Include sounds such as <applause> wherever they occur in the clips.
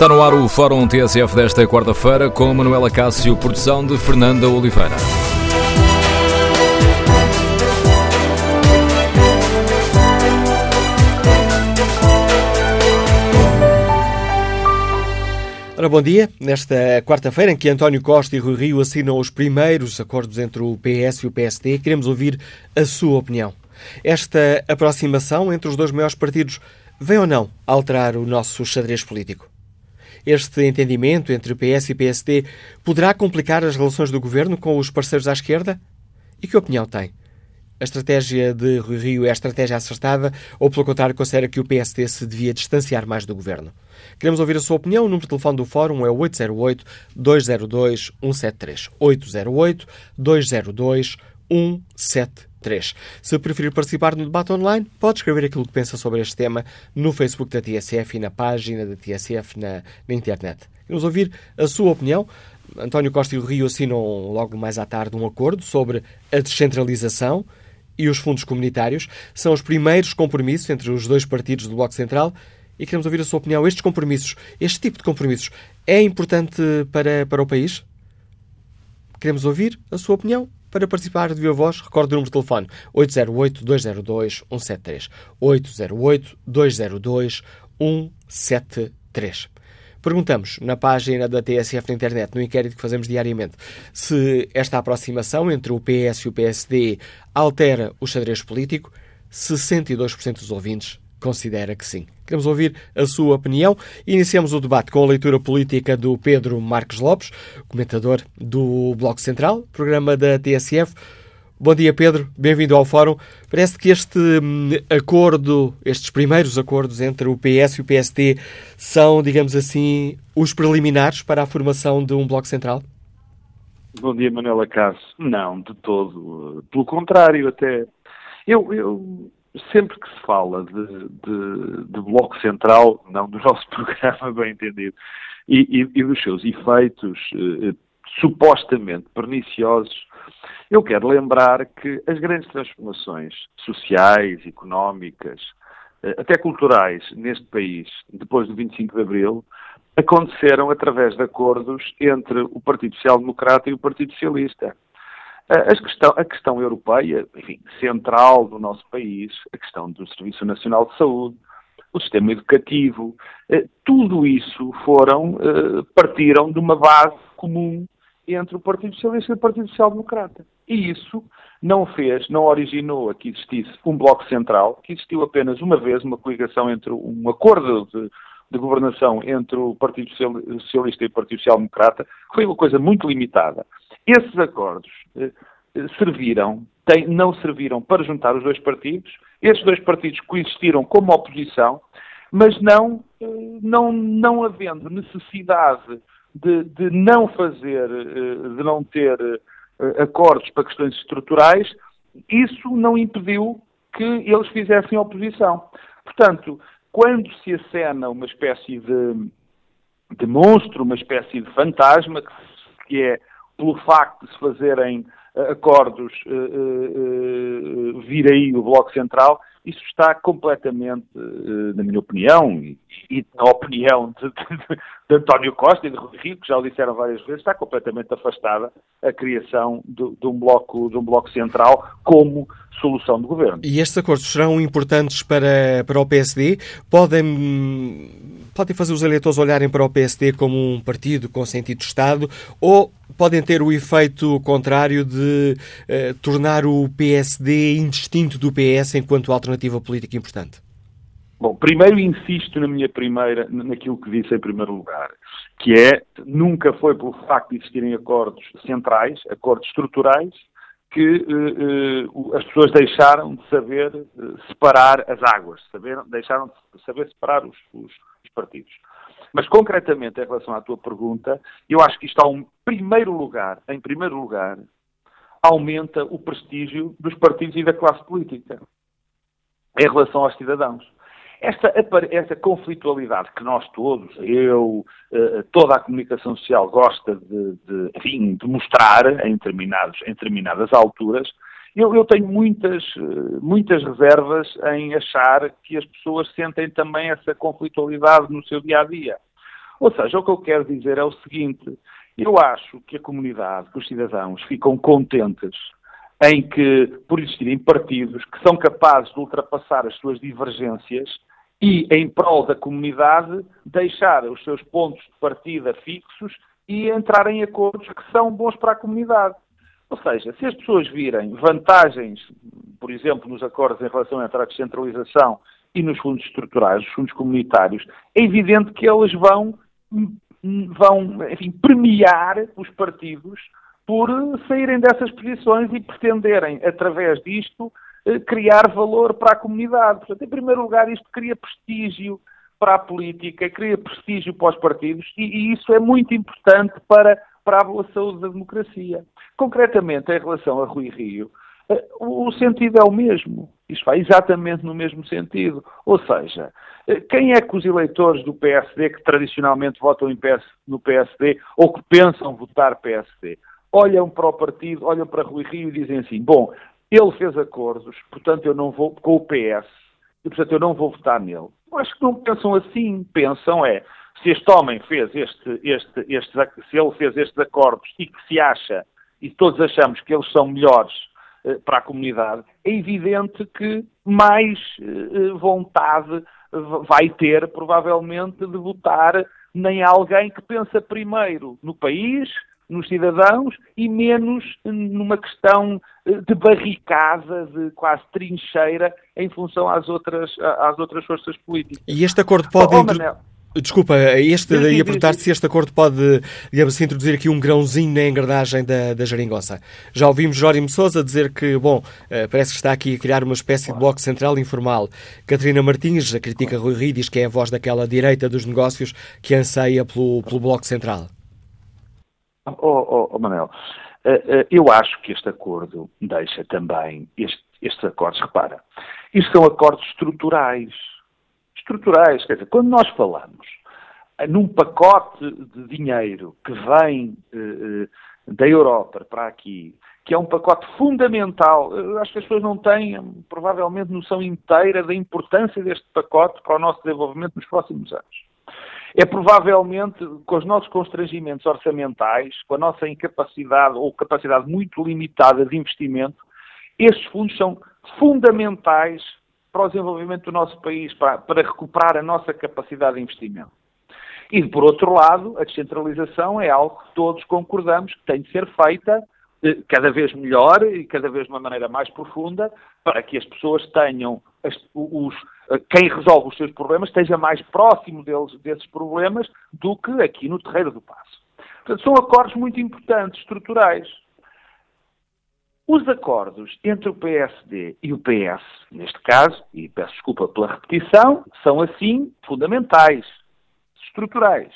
Está no ar o Fórum TSF desta quarta-feira com Manuela Cássio, produção de Fernanda Oliveira. Ora, bom dia. Nesta quarta-feira, em que António Costa e Rui Rio assinam os primeiros acordos entre o PS e o PSD, queremos ouvir a sua opinião. Esta aproximação entre os dois maiores partidos vem ou não alterar o nosso xadrez político? Este entendimento entre PS e PSD poderá complicar as relações do governo com os parceiros à esquerda? E que opinião tem? A estratégia de Rui Rio é a estratégia acertada ou, pelo contrário, considera que o PSD se devia distanciar mais do governo? Queremos ouvir a sua opinião. O número de telefone do Fórum é 808-202-173. 808-202-173. Se preferir participar no debate online, pode escrever aquilo que pensa sobre este tema no Facebook da TSF e na página da TSF na, na internet. Queremos ouvir a sua opinião. António Costa e o Rio assinam logo mais à tarde um acordo sobre a descentralização e os fundos comunitários. São os primeiros compromissos entre os dois partidos do Bloco Central e queremos ouvir a sua opinião. Estes compromissos, este tipo de compromissos, é importante para, para o país? Queremos ouvir a sua opinião. Para participar de viva voz, recorde o número de telefone 808-202-173. 808-202-173. Perguntamos na página da TSF na internet, no inquérito que fazemos diariamente, se esta aproximação entre o PS e o PSD altera o xadrez político. 62% dos ouvintes considera que sim. Queremos ouvir a sua opinião. Iniciamos o debate com a leitura política do Pedro Marques Lopes, comentador do Bloco Central, programa da TSF. Bom dia, Pedro. Bem-vindo ao Fórum. Parece que este hum, acordo, estes primeiros acordos entre o PS e o PSD são, digamos assim, os preliminares para a formação de um Bloco Central? Bom dia, Manuela Cássio. Não, de todo. Pelo contrário, até. Eu, eu sempre que se fala de, de, de, Bloco Central, não do <laughs> nosso programa, bem entendido, e, e, e dos seus efeitos eh, supostamente perniciosos, eu quero lembrar que as grandes transformações sociais, económicas, eh, até culturais neste país, depois do 25 de Abril, aconteceram através de acordos entre o Partido Social Democrata e o Partido Socialista. Questão, a questão europeia, enfim, central do nosso país, a questão do Serviço Nacional de Saúde, o sistema educativo, eh, tudo isso foram, eh, partiram de uma base comum entre o Partido Socialista e o Partido Social Democrata. E isso não fez, não originou a que existisse um bloco central, que existiu apenas uma vez uma coligação entre um acordo de, de governação entre o Partido Socialista e o Partido Social Democrata, que foi uma coisa muito limitada. Esses acordos eh, eh, serviram, não serviram para juntar os dois partidos, esses dois partidos coexistiram como oposição, mas não, eh, não, não havendo necessidade de, de não fazer, de não ter acordos para questões estruturais, isso não impediu que eles fizessem oposição. Portanto, quando se acena uma espécie de, de monstro, uma espécie de fantasma, que, que é pelo facto de se fazerem eh, acordos uh, uh, vir aí o Bloco Central, isso está completamente, na minha opinião, e, na opinião de, de, de, António Costa e de Rodrigo, que já o disseram várias vezes, está completamente afastada a criação de, de, um, bloco, de um bloco central como solução de governo. E estes acordos serão importantes para, para o PSD? Podem podem fazer os eleitores olharem para o PSD como um partido com sentido de Estado ou podem ter o efeito contrário de eh, tornar o PSD indistinto do PS enquanto alternativa política importante? Bom, primeiro insisto na minha primeira, naquilo que disse em primeiro lugar, que é, nunca foi pelo facto de existirem acordos centrais, acordos estruturais, que uh, uh, as pessoas deixaram de saber uh, separar as águas, saber, deixaram de saber separar os, os, os, partidos. Mas concretamente em relação à tua pergunta, eu acho que isto, em primeiro lugar, em primeiro lugar, aumenta o prestígio dos partidos e da classe política em relação aos cidadãos. Esta, essa conflitualidade que nós todos, eu, eh, toda a comunicação social gosta de, de, enfim, de mostrar em, em determinadas alturas, eu, eu, tenho muitas, eh, muitas reservas em achar que as pessoas sentem também essa conflitualidade no seu dia a dia. Ou seja, o que eu quero dizer é o seguinte: eu acho que a comunidade, que os cidadãos ficam contentes em que, por existirem partidos que são capazes de ultrapassar as suas divergências e, em prol da comunidade, deixar os seus pontos de partida fixos e entrar em acordos que são bons para a comunidade. Ou seja, se as pessoas virem vantagens, por exemplo, nos acordos em relação à descentralização e nos fundos estruturais, os fundos comunitários, é evidente que eles vão, vão enfim, premiar os partidos por saírem dessas posições e pretenderem, através disto, eh, criar valor para a comunidade. Portanto, em primeiro lugar, isto cria prestígio para a política, cria prestígio para os partidos e, e isso é muito importante para, para a boa saúde da democracia. Concretamente, em relação a Rui Rio, eh, o sentido é o mesmo. Isto vai exatamente no mesmo sentido. Ou seja, eh, quem é que os eleitores do PSD, que tradicionalmente votam no PSD ou que pensam votar PSD, olham para o partido, olham para Rui Rio e dizem assim: bom, ele fez acordos, portanto eu não vou com o PS, e portanto eu não vou votar nele. Eu acho que não pensam assim, pensam é se este homem fez este, este, este, se ele fez estes acordos e que se acha, e todos achamos que eles são melhores eh, para a comunidade, é evidente que mais eh, vontade vai ter, provavelmente, de votar nem alguém que pensa primeiro no país, nos cidadãos e menos numa questão eh, de barricada, de quase trincheira, em função às outras, às outras forças políticas. E este acordo pode... Oh, Manel, Desculpa, este, ia perguntar se este acordo pode, digamos assim, introduzir aqui um grãozinho na engrenagem da, da geringonça. Já ouvimos Jórim Sousa dizer que, bom, eh, parece que está aqui a criar uma espécie de bloco central informal. Catarina Martins a critica Rui Rio, diz que é a voz daquela direita dos negócios que anseia pelo, pelo bloco central. Oh, oh, oh Manel, uh, uh, eu acho que este acordo deixa também este, estes acordos, repara, isto são acordos estruturais. Estruturais, quer dizer, quando nós falamos uh, num pacote de dinheiro que vem da Europa para aqui, que é um pacote fundamental, eu acho que as pessoas não têm provavelmente noção inteira da importância deste pacote para o nosso desenvolvimento nos próximos anos. É provavelmente com os nossos constrangimentos orçamentais, com a nossa incapacidade ou capacidade muito limitada de investimento, estes fundos são fundamentais para o desenvolvimento do nosso país, para, para recuperar a nossa capacidade de investimento. E, por outro lado, a descentralização é algo que todos concordamos que tem de ser feita eh, cada vez melhor e cada vez de uma maneira mais profunda para que as pessoas tenham as, os, quem resolve os seus problemas esteja mais próximo deles, desses problemas do que aqui no Terreiro do Passo. Portanto, são acordos muito importantes, estruturais. Os acordos entre o PSD e o PS, neste caso, e peço desculpa pela repetição, são assim fundamentais, estruturais.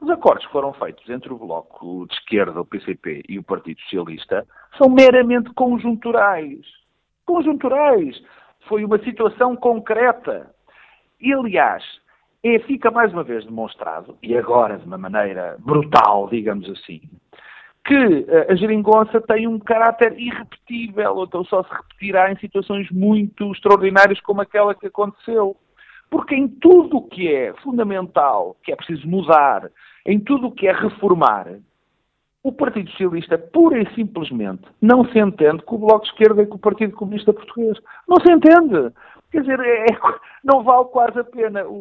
Os acordos que foram feitos entre o Bloco de Esquerda, o PCP, e o Partido Socialista são meramente conjunturais. Conjunturais foi uma situação concreta. E, aliás, é, fica mais uma vez demonstrado, e agora de uma maneira brutal, digamos assim, que eh, a geringonça tem um caráter irrepetível, ou então só se repetirá em situações muito extraordinárias como aquela que aconteceu. Porque em tudo o que é fundamental, que é preciso mudar, em tudo o que é reformar, o Partido Socialista, pura e simplesmente, não se entende com o Bloco de Esquerda e com o Partido Comunista Português. Não se entende. Quer dizer, é, é não vale quase a pena. O,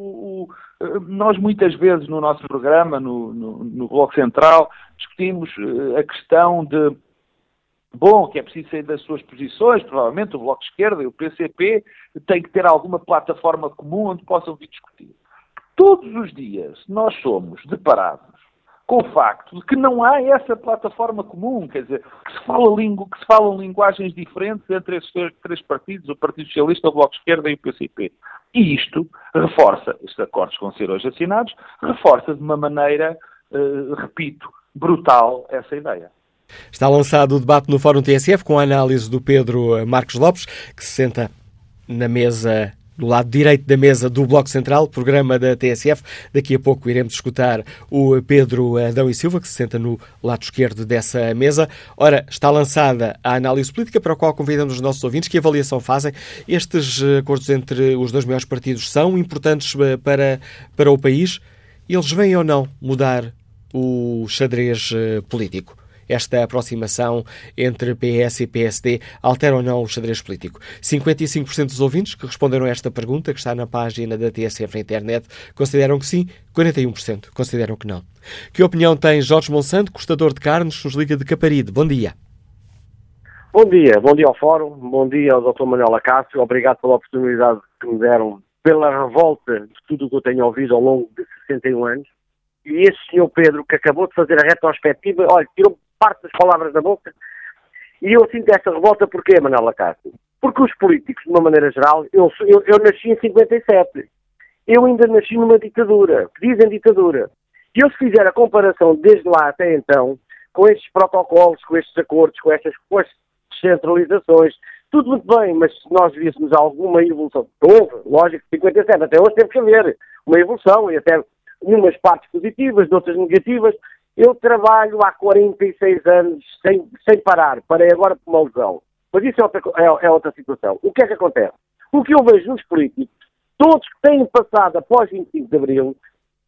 o, eh, nós muitas vezes no nosso programa, no, no, no Bloco Central, discutimos eh, a questão de bom, que é preciso sair das suas posições, provavelmente o Bloco de Esquerda e o PCP têm que ter alguma plataforma comum onde possam vir discutir. Todos os dias nós somos deparados com o facto de que não há essa plataforma comum, quer dizer, que se, fala que se falam linguagens diferentes entre esses três partidos, o Partido Socialista, o Bloco de Esquerda e o PCP. E isto reforça, estes acordos que vão ser hoje assinados, reforça de uma maneira, uh, repito, brutal essa ideia. Está lançado o debate no Fórum TSF com a análise do Pedro Marcos Lopes, que se senta na mesa do lado direito da mesa do Bloco Central, programa da TSF. Daqui a pouco iremos escutar o Pedro Adão e Silva, que se senta no lado esquerdo dessa mesa. Ora, está lançada a análise política, para a qual convidamos os nossos ouvintes. Que avaliação fazem? Estes acordos entre os dois maiores partidos são importantes eh, para, para o país? eles vêm ou não mudar o xadrez uh, político? Esta aproximação entre PS e PSD altera ou não o xadrez político? 55% dos ouvintes que responderam a esta pergunta, que está na página da TSF na internet, consideram que sim, 41% consideram que não. Que opinião tem Jorge Monsanto, custador de carnes, nos Liga de Caparide? Bom dia. Bom dia, bom dia ao Fórum, bom dia ao Dr. Manuel Acácio, obrigado pela oportunidade que me deram, pela revolta de tudo o que eu tenho ouvido ao longo de 61 anos. E esse senhor Pedro, que acabou de fazer a retrospectiva, olha, tirou parte das palavras da boca. E eu sinto esta revolta porquê, Manuel Lacasse? Porque os políticos, de uma maneira geral, eu, eu, eu nasci em 57. Eu ainda nasci numa ditadura, que dizem ditadura. E eu se fizer a comparação desde lá até então, com estes protocolos, com estes acordos, com estas, com estas descentralizações, tudo muito bem, mas se nós víssemos alguma evolução, houve, lógico, 57, até hoje teve que haver uma evolução, e até umas partes positivas, outras negativas, eu trabalho há 46 anos sem, sem parar, parei agora por uma lesão. Mas isso é outra, é, é outra situação. O que é que acontece? O que eu vejo nos políticos, todos que têm passado após 25 de Abril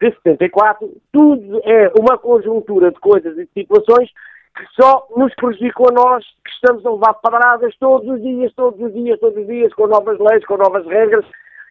de 74, tudo é uma conjuntura de coisas e de situações que só nos prejudicam a nós, que estamos a levar padradas todos os dias, todos os dias, todos os dias, com novas leis, com novas regras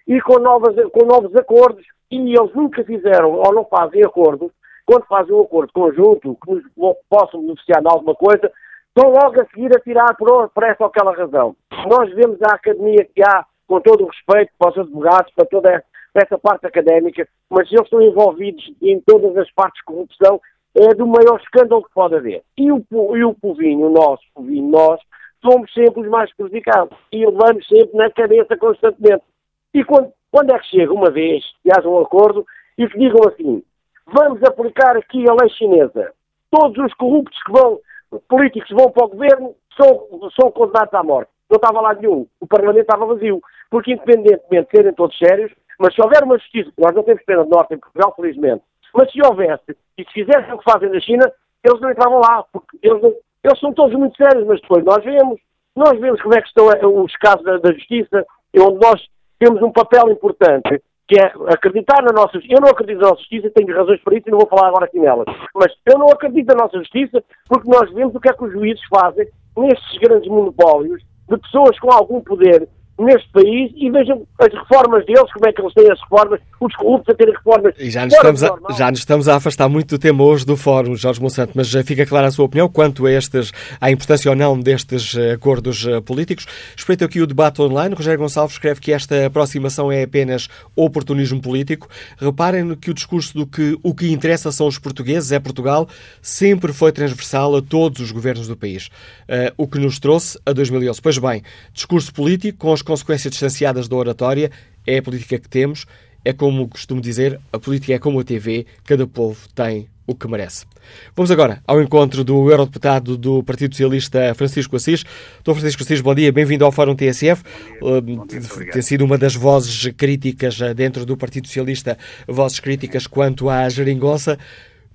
e com, novas, com novos acordos. E eles nunca fizeram ou não fazem acordos quando fazem um acordo conjunto que nos possam beneficiar de alguma coisa, estão logo a seguir a tirar por, por essa ou aquela razão. Nós vemos a academia que há, com todo o respeito para os advogados, para toda essa parte académica, mas eles estão envolvidos em todas as partes de corrupção, é do maior escândalo que pode haver. E o, e o povinho, o nosso povinho, nós, somos sempre os mais prejudicados e levamos sempre na cabeça constantemente. E quando, quando é que chega uma vez que haja um acordo e que digam assim, vamos aplicar aqui a lei chinesa. Todos os corruptos que vão, políticos que vão para o governo, são, são condenados à morte. Não estava lá nenhum. O Parlamento estava vazio. Porque, independentemente de serem todos sérios, mas se houver uma justiça, nós não temos pena de norte em Portugal, felizmente, mas se houvesse, e se fizessem o que fazem na China, eles não entravam lá, porque eles, não, eles são todos muito sérios, mas depois nós vemos, nós vemos como é que estão eh, os casos da, da justiça, onde nós temos um papel importante que é acreditar na nossa justiça. Eu não acredito na nossa justiça, tenho razões para isso e não vou falar agora aqui nelas. Mas eu não acredito na nossa justiça porque nós vemos o que é que os juízes fazem nestes grandes monopólios de pessoas com algum poder neste país e vejam as reformas deles, como é que eles têm as reformas, os corruptos a terem reformas. E já nos, estamos a, já nos estamos a afastar muito do tema hoje do Fórum, Jorge Monsanto, mas já fica clara a sua opinião quanto a estes, à importância ou não destes eh, acordos eh, políticos. Respeito aqui o debate online. Rogério Gonçalves escreve que esta aproximação é apenas oportunismo político. Reparem que o discurso do que o que interessa são os portugueses, é Portugal, sempre foi transversal a todos os governos do país. Uh, o que nos trouxe a 2011. Pois bem, discurso político com as consequências distanciadas da oratória, é a política que temos, é como costumo dizer, a política é como a TV, cada povo tem o que merece. Vamos agora ao encontro do eurodeputado do Partido Socialista, Francisco Assis. Doutor Francisco Assis, bom dia, bem-vindo ao Fórum TSF. Bom dia, uh, Tem sido uma das vozes críticas uh, dentro do Partido Socialista, vozes críticas quanto à geringonça.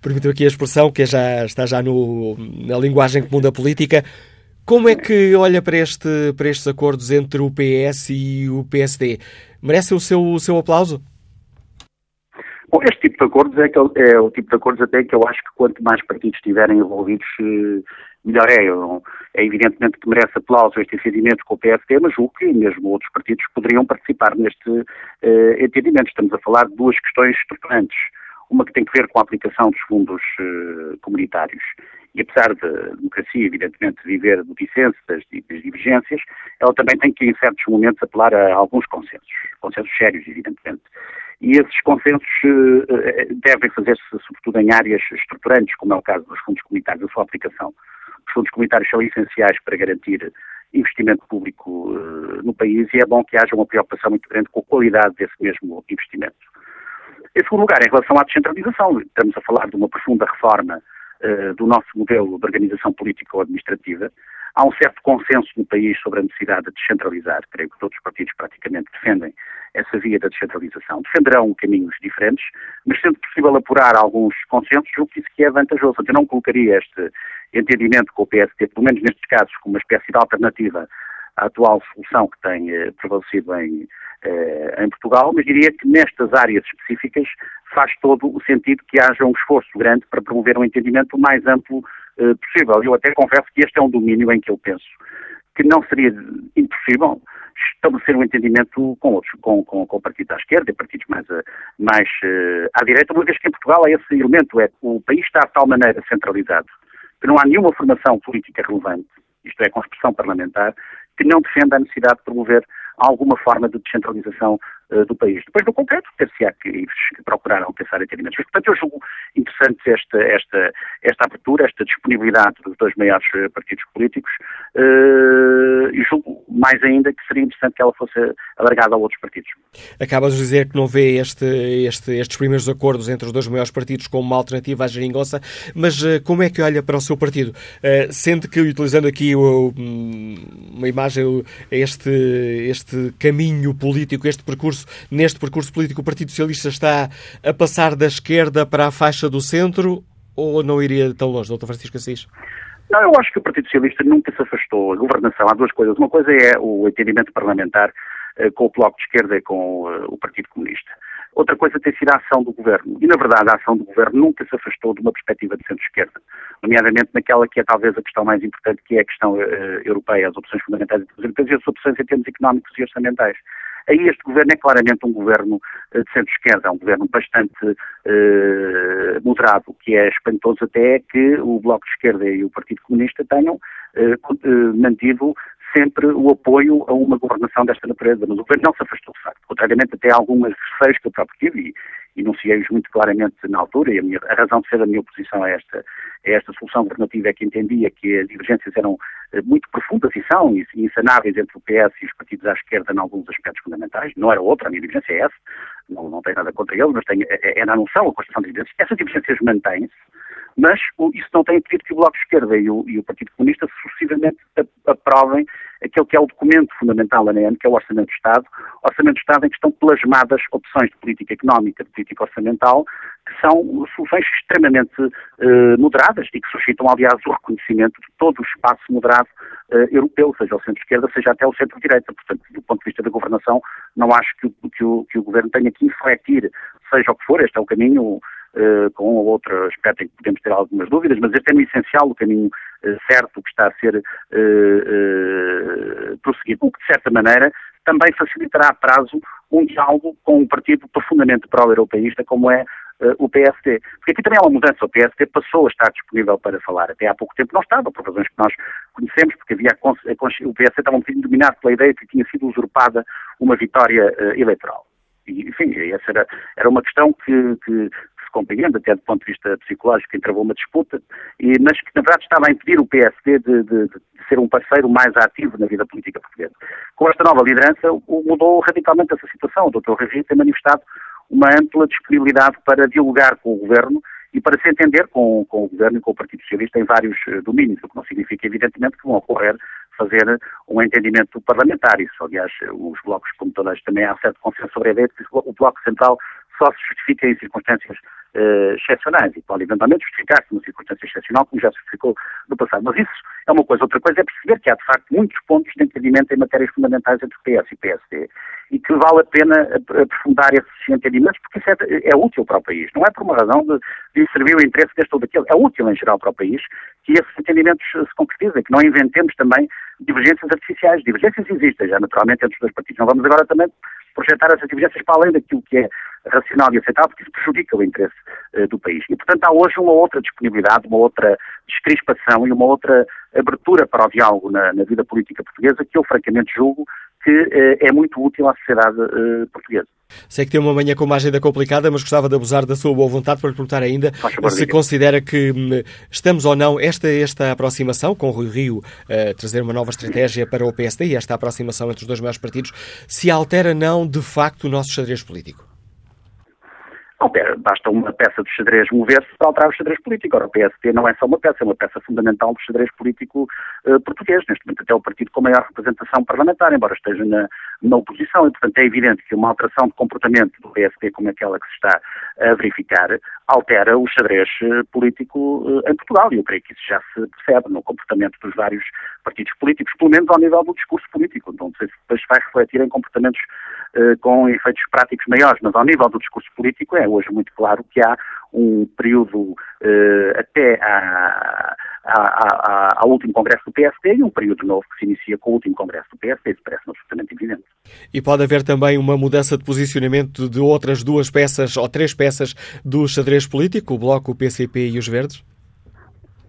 Permitam aqui a expressão, que já está já no, na linguagem comum da política. Como é que olha para, este, para estes acordos entre o PS e o PSD? Merece o seu, o seu aplauso? Bom, este tipo de acordos é, que, é o tipo de acordos até que eu acho que quanto mais partidos estiverem envolvidos, eh, melhor é. É evidentemente que merece aplauso este entendimento com o PSD, mas julgo que mesmo outros partidos poderiam participar neste uh, entendimento. Estamos a falar de duas questões estruturantes. Uma que tem que ver com a aplicação dos fundos uh, comunitários e apesar da democracia, evidentemente, viver do dissenso, das, das, divergências, ela também tem que, em certos momentos, apelar a alguns consensos, consensos sérios, evidentemente. E esses consensos uh, devem fazer-se, sobretudo, em áreas estruturantes, como é o caso dos fundos comunitários, a sua aplicação. Os fundos comunitários são essenciais para garantir investimento público uh, no país e é bom que haja uma preocupação muito grande com a qualidade desse mesmo investimento. Em segundo lugar, em relação à descentralização, estamos a falar de uma profunda reforma uh, do nosso modelo de organização política ou administrativa. Há um certo consenso no país sobre a necessidade de descentralizar. Creio que todos os partidos praticamente defendem essa via da descentralização. Defenderão caminhos diferentes, mas sendo possível apurar alguns consensos, julgo que isso que é vantajoso. Eu não colocaria este entendimento com o PSD, pelo menos nestes casos, como uma espécie de alternativa à atual solução que tem prevalecido em, em Portugal, mas diria que nestas áreas específicas faz todo o sentido que haja um esforço grande para promover um entendimento o mais amplo possível. Eu até confesso que este é um domínio em que eu penso que não seria impossível estabelecer um entendimento com outros, com, com, com partidos à esquerda e partidos mais, eh, mais à direita, uma vez que em Portugal há esse elemento, é o país está de tal maneira centralizado que não há nenhuma formação política relevante, isto é, com expressão parlamentar, que não defenda a necessidade de promover alguma forma de descentralização uh, do país. Depois, no concreto, ter-se-á que, procurar alcançar entendimentos. Mas, portanto, eu julgo interessante esta, esta, esta abertura, esta disponibilidade dos dois maiores uh, partidos políticos uh, e julgo mais ainda que seria interessante que ela fosse alargada a outros partidos. Acabas de dizer que não vê este, este, estes primeiros acordos entre os dois maiores partidos como uma alternativa à geringonça, mas como é que olha para o seu partido? sente que, utilizando aqui uma imagem, este, este caminho político, este percurso, neste percurso político, o Partido Socialista está a passar da esquerda para a faixa do centro ou não iria tão longe, Dr. Francisco Assis? Não, eu acho que o Partido Socialista nunca se afastou. A governação, há duas coisas. Uma coisa é o entendimento parlamentar eh, com o Bloco de Esquerda e com uh, o Partido Comunista. Outra coisa tem sido a ação do Governo. E, na verdade, a ação do Governo nunca se afastou de uma perspectiva de centro-esquerda, nomeadamente naquela que é talvez a questão mais importante, que é a questão uh, europeia, as opções fundamentais europeias e as opções em termos económicos e orçamentais. Aí este governo é claramente um governo de centro-esquerda, é um governo bastante uh, moderado, o que é espantoso até que o Bloco de Esquerda e o Partido Comunista tenham uh, mantido sempre o apoio a uma governação desta natureza, mas o governo não se afastou de facto, contrariamente até a algumas receios que eu próprio tive e, enunciei-os muito claramente na altura e a, minha, a, razão de ser da minha oposição a esta, a esta solução governativa é que entendia que as divergências eram eh, muito profundas e são insanáveis entre o PS e os partidos à esquerda em alguns aspectos fundamentais, não era outra, a minha divergência é essa, não, não tem nada contra eles, mas é, é, é na noção a construção de divergências. Essas divergências mantêm-se, mas isso não tem impedido que o Bloco de Esquerda e o, e o Partido Comunista sucessivamente aprovem aquele que é o documento fundamental da ANEM, que é o Orçamento do Estado, Orçamento do Estado em que estão plasmadas opções de política económica, de política orçamental, que são soluções extremamente eh, moderadas e que suscitam, aliás, o reconhecimento de todo o espaço moderado eh, europeu, seja o centro-esquerda, seja até o centro-direita. Portanto, do ponto de vista da governação, não acho que, que, o, que o Governo tenha que infletir, seja o que for, este é o caminho Uh, com outro aspecto em que podemos ter algumas dúvidas, mas este é no essencial o caminho uh, certo que está a ser uh, prosseguido, o que de certa maneira também facilitará a prazo um diálogo com um partido profundamente pró-europeísta como é o PSD. Porque aqui também há uma mudança. O PSD passou a estar disponível para falar. Até há pouco tempo não estava, por razões que nós conhecemos, porque havia o PSD estava um bocadinho dominado pela ideia de que tinha sido usurpada uma vitória eleitoral. E, enfim, essa era, era uma questão que, que, compreende, até do ponto de vista psicológico, entravou uma disputa, e, mas que na verdade estava a impedir o PSD de, de, de, ser um parceiro mais ativo na vida política portuguesa. Com esta nova liderança, mudou radicalmente essa situação. O Dr. Rui tem manifestado uma ampla disponibilidade para dialogar com o Governo e para se entender com, com, o Governo e com o Partido Socialista em vários eh, domínios, o que não significa, evidentemente, que vão ocorrer fazer um entendimento parlamentar. Isso, aliás, os blocos, como todas, também há certo consenso sobre a ideia de que o Bloco Central só se justifica em circunstâncias uh, excepcionais e pode eventualmente justificar-se numa circunstância excepcional, como já se justificou no passado. Mas isso é uma coisa. Outra coisa é perceber que há, de facto, muitos pontos de entendimento em matérias fundamentais entre PS e PSD e que vale a pena aprofundar esses entendimentos porque isso é, é útil para o país. Não é por uma razão de, de servir o interesse deste ou daquele. É útil, em geral, para o país que esses entendimentos se concretizem, que não inventemos também divergências artificiais. Divergências existem já, naturalmente, entre os dois partidos. Não vamos agora também projetar essas divergências para além daquilo que é racional e aceitável, porque isso prejudica o interesse uh, do país. E, portanto, há hoje uma outra disponibilidade, uma outra descrispação e uma outra abertura para o diálogo na, na vida política portuguesa que eu, francamente, julgo que uh, é muito útil à sociedade uh, portuguesa. Sei que tem uma manhã com uma agenda complicada, mas gostava de abusar da sua boa vontade para lhe perguntar ainda se considera que hum, estamos ou não, esta, esta aproximação com o Rui Rio uh, trazer uma nova estratégia para o PSD e esta aproximação entre os dois maiores partidos, se altera não de facto o nosso xadrez político? Basta uma peça de xadrez mover-se para alterar o xadrez político. Ora, o PSD não é só uma peça, é uma peça fundamental do xadrez político uh, português. Neste momento até o partido com maior representação parlamentar, embora esteja na, na oposição e, portanto, é evidente que uma alteração de comportamento do PSP como aquela que se está a verificar altera o xadrez eh, político eh, em Portugal e eu creio que isso já se percebe no comportamento dos vários partidos políticos, pelo menos ao nível do discurso político. Então, não sei se depois vai refletir em comportamentos eh, com efeitos práticos maiores, mas ao nível do discurso político é hoje muito claro que há um período até à, ao último congresso do PSD e um período novo que se inicia com o último congresso do PSD, isso parece absolutamente evidente. E pode haver também uma mudança de posicionamento de outras duas peças ou três peças do xadrez político, o Bloco, o PCP e os Verdes?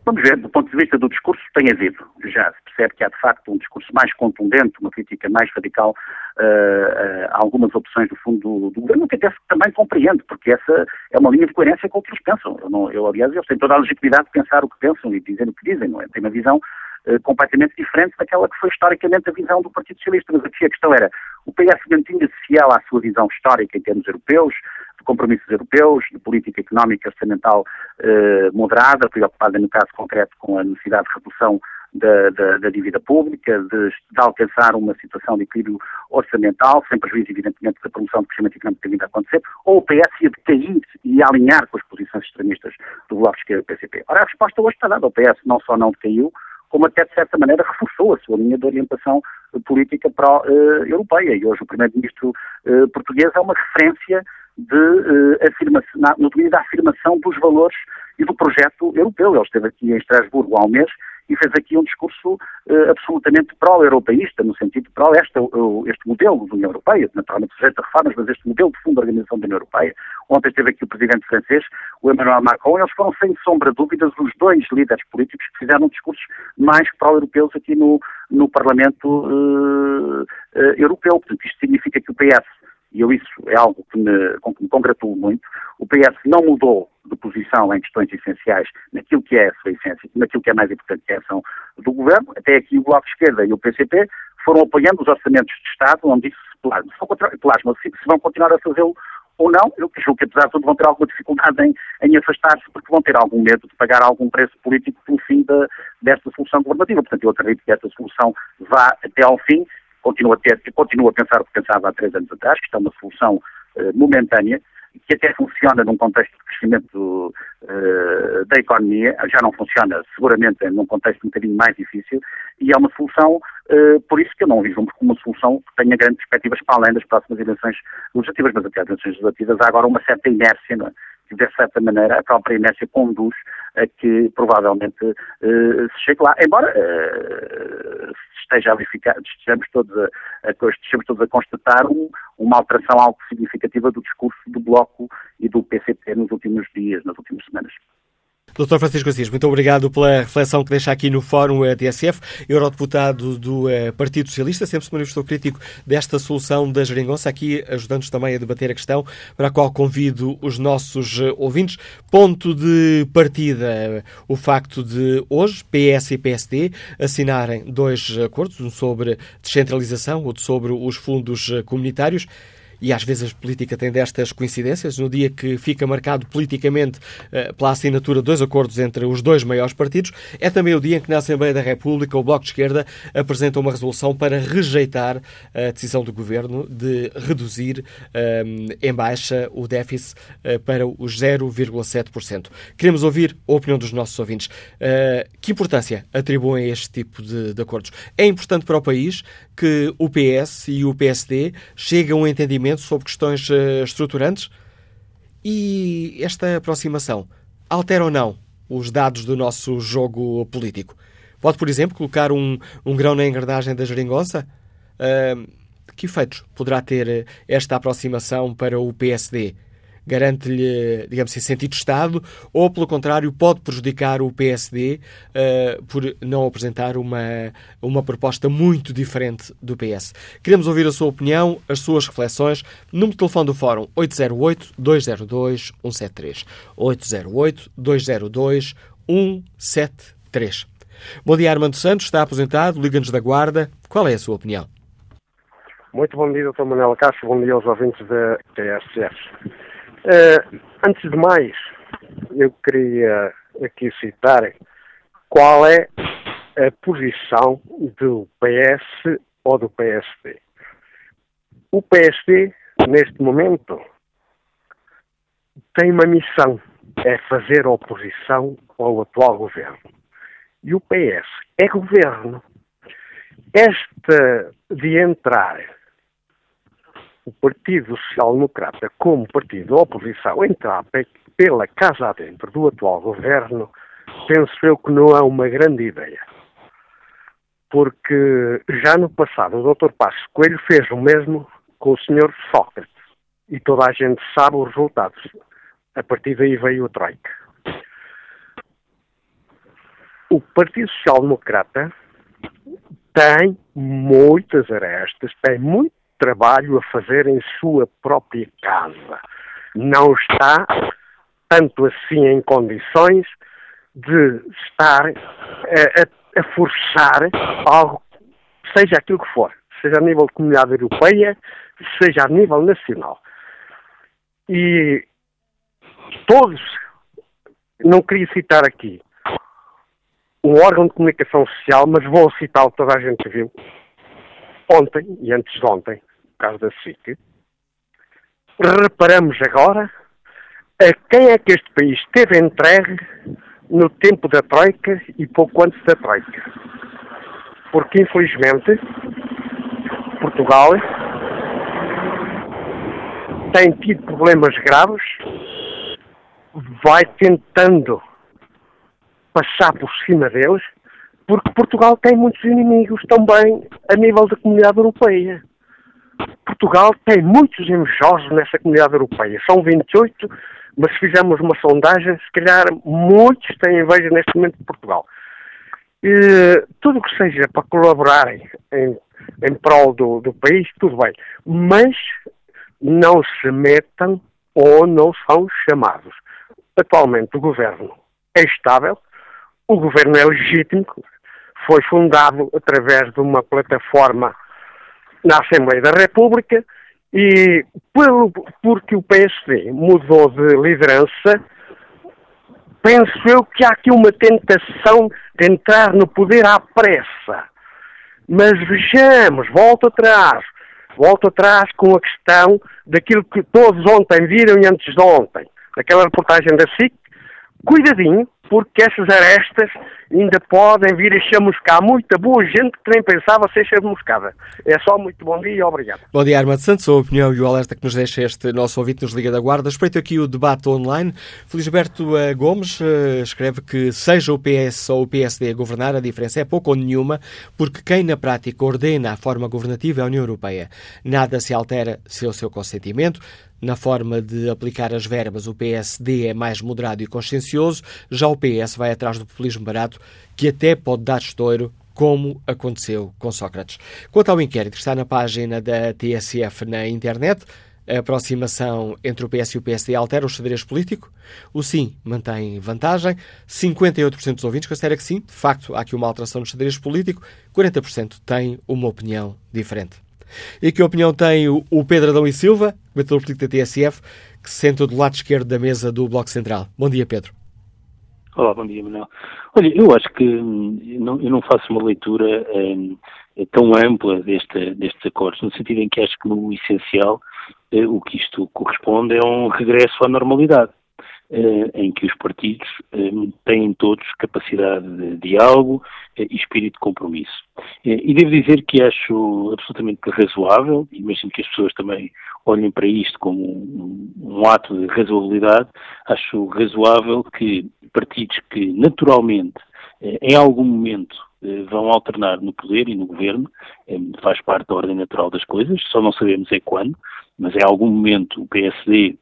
Vamos ver, do ponto de vista do discurso, tem havido. Já se percebe que há, de facto, um discurso mais contundente, uma crítica mais radical uh, a algumas opções do fundo do, do governo, que até também compreendo, porque essa é uma linha de coerência com o que eles pensam. Eu, não, eu aliás, eles têm toda a legitimidade de pensar o que pensam e dizer o que dizem, não é? Tem uma visão uh, completamente diferente daquela que foi historicamente a visão do Partido Socialista. Mas aqui a questão era, o PS mantinha-se fiel à sua visão histórica em termos europeus, de compromissos europeus, de política económica orçamental eh, moderada, preocupada no caso concreto com a necessidade de redução da, da, da dívida pública, de, de, alcançar uma situação de equilíbrio orçamental, sem prejuízo, evidentemente, da promoção do crescimento económico que a acontecer, ou o PS ia decair e alinhar com as posições extremistas do Bloco de Esquerda do PCP. Ora, a resposta hoje está dada. O PS não só não decaiu, como até, de certa maneira, reforçou a sua linha de orientação política pró-europeia. E hoje o primeiro-ministro uh, português é uma referência de uh, afirmação, no domínio da afirmação dos valores e do projeto europeu. Ele esteve aqui em Estrasburgo há um mês e fez aqui um discurso uh, absolutamente pró-europeísta, no sentido pró este, este modelo da União Europeia, naturalmente sujeito a reformas, mas este modelo de fundo da Organização da União Europeia. Ontem esteve aqui o presidente francês, o Emmanuel Macron, eles foram, sem sombra de dúvidas, os dois líderes políticos que fizeram discursos mais pró-europeus aqui no, no Parlamento uh, Europeu. Portanto, isto significa que o PS e eu isso é algo que me, com que me congratulo muito, o PS não mudou de posição em questões essenciais naquilo que é a sua essência, naquilo que é mais importante que é a ação do Governo. Até aqui o Bloco de Esquerda e o PCP foram apoiando os orçamentos de Estado, onde isso se plasma. Se, vão continuar a fazê-lo ou não, eu julgo que apesar de tudo vão ter alguma dificuldade em, em afastar-se porque vão ter algum medo de pagar algum preço político pelo fim de, desta solução governativa. Portanto, eu acredito que esta solução vá até ao fim continua a, ter, continua a pensar o que pensava há três anos atrás, que está é uma solução uh, momentânea, que até funciona num contexto de crescimento uh, da economia, já não funciona seguramente num contexto um bocadinho mais difícil, e é uma solução, uh, por isso que eu não viso como uma solução que tenha grandes perspectivas para além das próximas eleições legislativas, mas até as eleições legislativas há agora uma certa inércia, não é? que de certa maneira a própria inércia conduz a que provavelmente uh, se chegue lá. Embora uh, esteja a verificar, estejamos todos a, a, estejamos todos a constatar um, uma alteração algo significativa do discurso do Bloco e do PCP nos últimos dias, nas últimas semanas. Dr. Francisco Assis, muito obrigado pela reflexão que deixa aqui no Fórum eh, TSF. Eurodeputado do eh, Partido Socialista, sempre se manifestou crítico desta solução da geringonça, aqui ajudando-nos também a debater a questão, para a qual convido os nossos eh, ouvintes. Ponto de partida, o facto de hoje PS e PSD assinarem dois acordos, um sobre descentralização, outro sobre os fundos comunitários e às vezes a política tem destas coincidências. No dia que fica marcado politicamente eh, pela assinatura de dois acordos entre os dois maiores partidos, é também o dia em que na Assembleia da República o Bloco de Esquerda apresenta uma resolução para rejeitar a decisão do Governo de reduzir um, eh, em baixa o déficit uh, para os 0,7%. Queremos ouvir a opinião dos nossos ouvintes. Uh, que importância atribuem a este tipo de, de acordos? É importante para o país que o PS e o PSD cheguem a um entendimento sobre questões uh, estruturantes? E esta aproximação altera ou não os dados do nosso jogo político? Pode, por exemplo, colocar um, um grão na engrenagem da geringonça? Uh, que efeitos poderá ter esta aproximação para o PSD? Garante-lhe, digamos assim, sentido de Estado, ou, pelo contrário, pode prejudicar o PSD uh, eh, por não apresentar uma, uma proposta muito diferente do PS. Queremos ouvir a sua opinião, as suas reflexões. Número de telefone do Fórum 808-202-173. 808-202-173. Bom dia, Armando Santos, está aposentado, liga-nos da Guarda. Qual é a sua opinião? Muito bom dia, Dr. Manuel Castro, bom dia aos ouvintes da TSF. Uh, antes de mais, eu queria aqui citar qual é a posição do PS ou do PSD. O PSD, neste momento, tem uma missão, é fazer oposição ao atual governo. E o PS é governo. Esta de entrar o Partido Social Democrata como partido de oposição, entrar pela casa adentro do atual governo, penso eu que não é uma grande ideia. Porque já no passado o Dr. Passos Coelho fez o mesmo com o Sr. Sócrates. E toda a gente sabe os resultados. A partir daí veio o Troika. O Partido Social Democrata tem muitas arestas, tem muito trabalho a fazer em sua própria casa. Não está tanto assim em condições de estar a, a, a forçar algo, seja aquilo que for, seja a nível de comunidade europeia, seja a nível nacional. E todos, não queria citar aqui um órgão de comunicação social, mas vou citar o que toda a gente viu, ontem e antes de ontem, no caso da SIC, reparamos agora a quem é que este país teve entregue no tempo da Troika e pouco antes da Troika. Porque, infelizmente, Portugal tem tido problemas graves, vai tentando passar por cima deles, porque Portugal tem muitos inimigos também a nível da comunidade europeia. Portugal tem muitos invejosos nessa comunidade europeia. São 28, mas se fizermos uma sondagem, se calhar muitos têm inveja neste momento de Portugal. E, tudo o que seja para colaborarem em, em prol do, do país, tudo bem. Mas não se metam ou não são chamados. Atualmente o governo é estável, o governo é legítimo, foi fundado através de uma plataforma na Assembleia da República e pelo, porque o PSD mudou de liderança, penso eu que há aqui uma tentação de entrar no poder à pressa. Mas vejamos, volto atrás, volto atrás com a questão daquilo que todos ontem viram e antes de ontem, daquela reportagem da SIC, cuidadinho, porque essas arestas ainda podem vir a chamuscar muita boa gente que nem pensava ser chamuscada. É só muito bom dia e obrigado. Bom dia, Armando Santos. A opinião e o alerta que nos deixa este nosso ouvinte nos Liga da Guarda. Respeito aqui o debate online. Felisberto eh, Gomes uh, escreve que seja o PS ou o PSD a governar, a diferença é pouco ou nenhuma, porque quem na prática ordena a forma governativa é a União Europeia. Nada se altera sem o seu consentimento. Na forma de aplicar as verbas, o PSD é mais moderado e consciencioso, já PS vai atrás do populismo barato, que até pode dar estouro, como aconteceu com Sócrates. Quanto ao inquérito que está na página da TSF na internet, a aproximação entre o PS e o PSD altera o xadrez político? O sim mantém vantagem. 58% dos ouvintes considera que sim. De facto, há aqui uma alteração no xadrez político. 40% têm uma opinião diferente. E que opinião tem o Pedro Adão e Silva, comentador político da TSF, que se senta do lado esquerdo da mesa do Bloco Central? Bom dia, Pedro. Olá, bom dia, Manuel. Olha, eu acho que hum, não, eu não faço uma leitura hum, tão ampla deste, destes acordos, no sentido em que acho que no essencial eh, o que isto corresponde é um regresso à normalidade. Eh, em que os partidos eh, têm todos capacidade de diálogo eh, e espírito de compromisso. E devo dizer que acho absolutamente razoável, imagino que as pessoas também olhem para isto como um, um ato de razoabilidade, acho razoável que partidos que naturalmente em algum momento vão alternar no poder e no governo, faz parte da ordem natural das coisas, só não sabemos é quando, mas em algum momento o PSD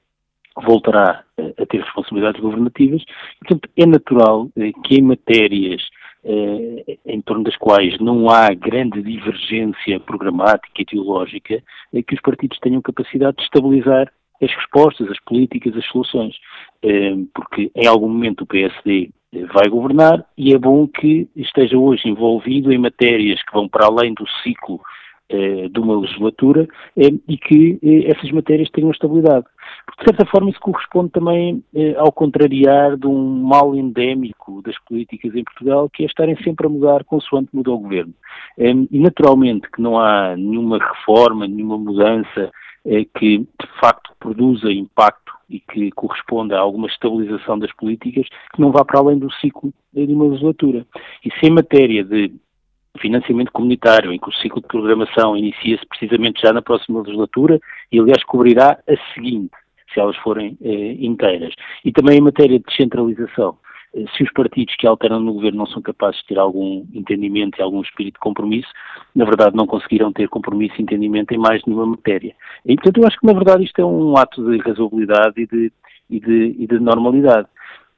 voltará a ter responsabilidades governativas. Portanto, é natural eh, que em matérias eh, em torno das quais não há grande divergência programática ideológica, eh, que os partidos tenham capacidade de estabilizar as respostas, as políticas, as soluções. Porque em algum momento o PSD vai governar e é bom que esteja hoje envolvido em matérias que vão para além do ciclo de uma legislatura eh, e que eh, essas matérias tenham estabilidade. Porque, de certa forma, isso corresponde também ao contrariar de um mal endémico das políticas em Portugal, que é estarem sempre a mudar consoante muda o governo. E, naturalmente, que não há nenhuma reforma, nenhuma mudança que, de facto, produza impacto e que corresponda a alguma estabilização das políticas, que não vá para além do ciclo de uma legislatura. E se em matéria de financiamento comunitário, em que o ciclo de programação inicia-se precisamente já na próxima legislatura e, aliás, cobrirá a seguinte, se elas forem eh, inteiras. E também em matéria de descentralização. Eh, se os partidos que alternam no governo não são capazes de ter algum entendimento e algum espírito de compromisso, na verdade não conseguirão ter compromisso e entendimento em mais nenhuma matéria. E, portanto, eu acho que, na verdade, isto é um ato de razoabilidade e de, e de, e de normalidade.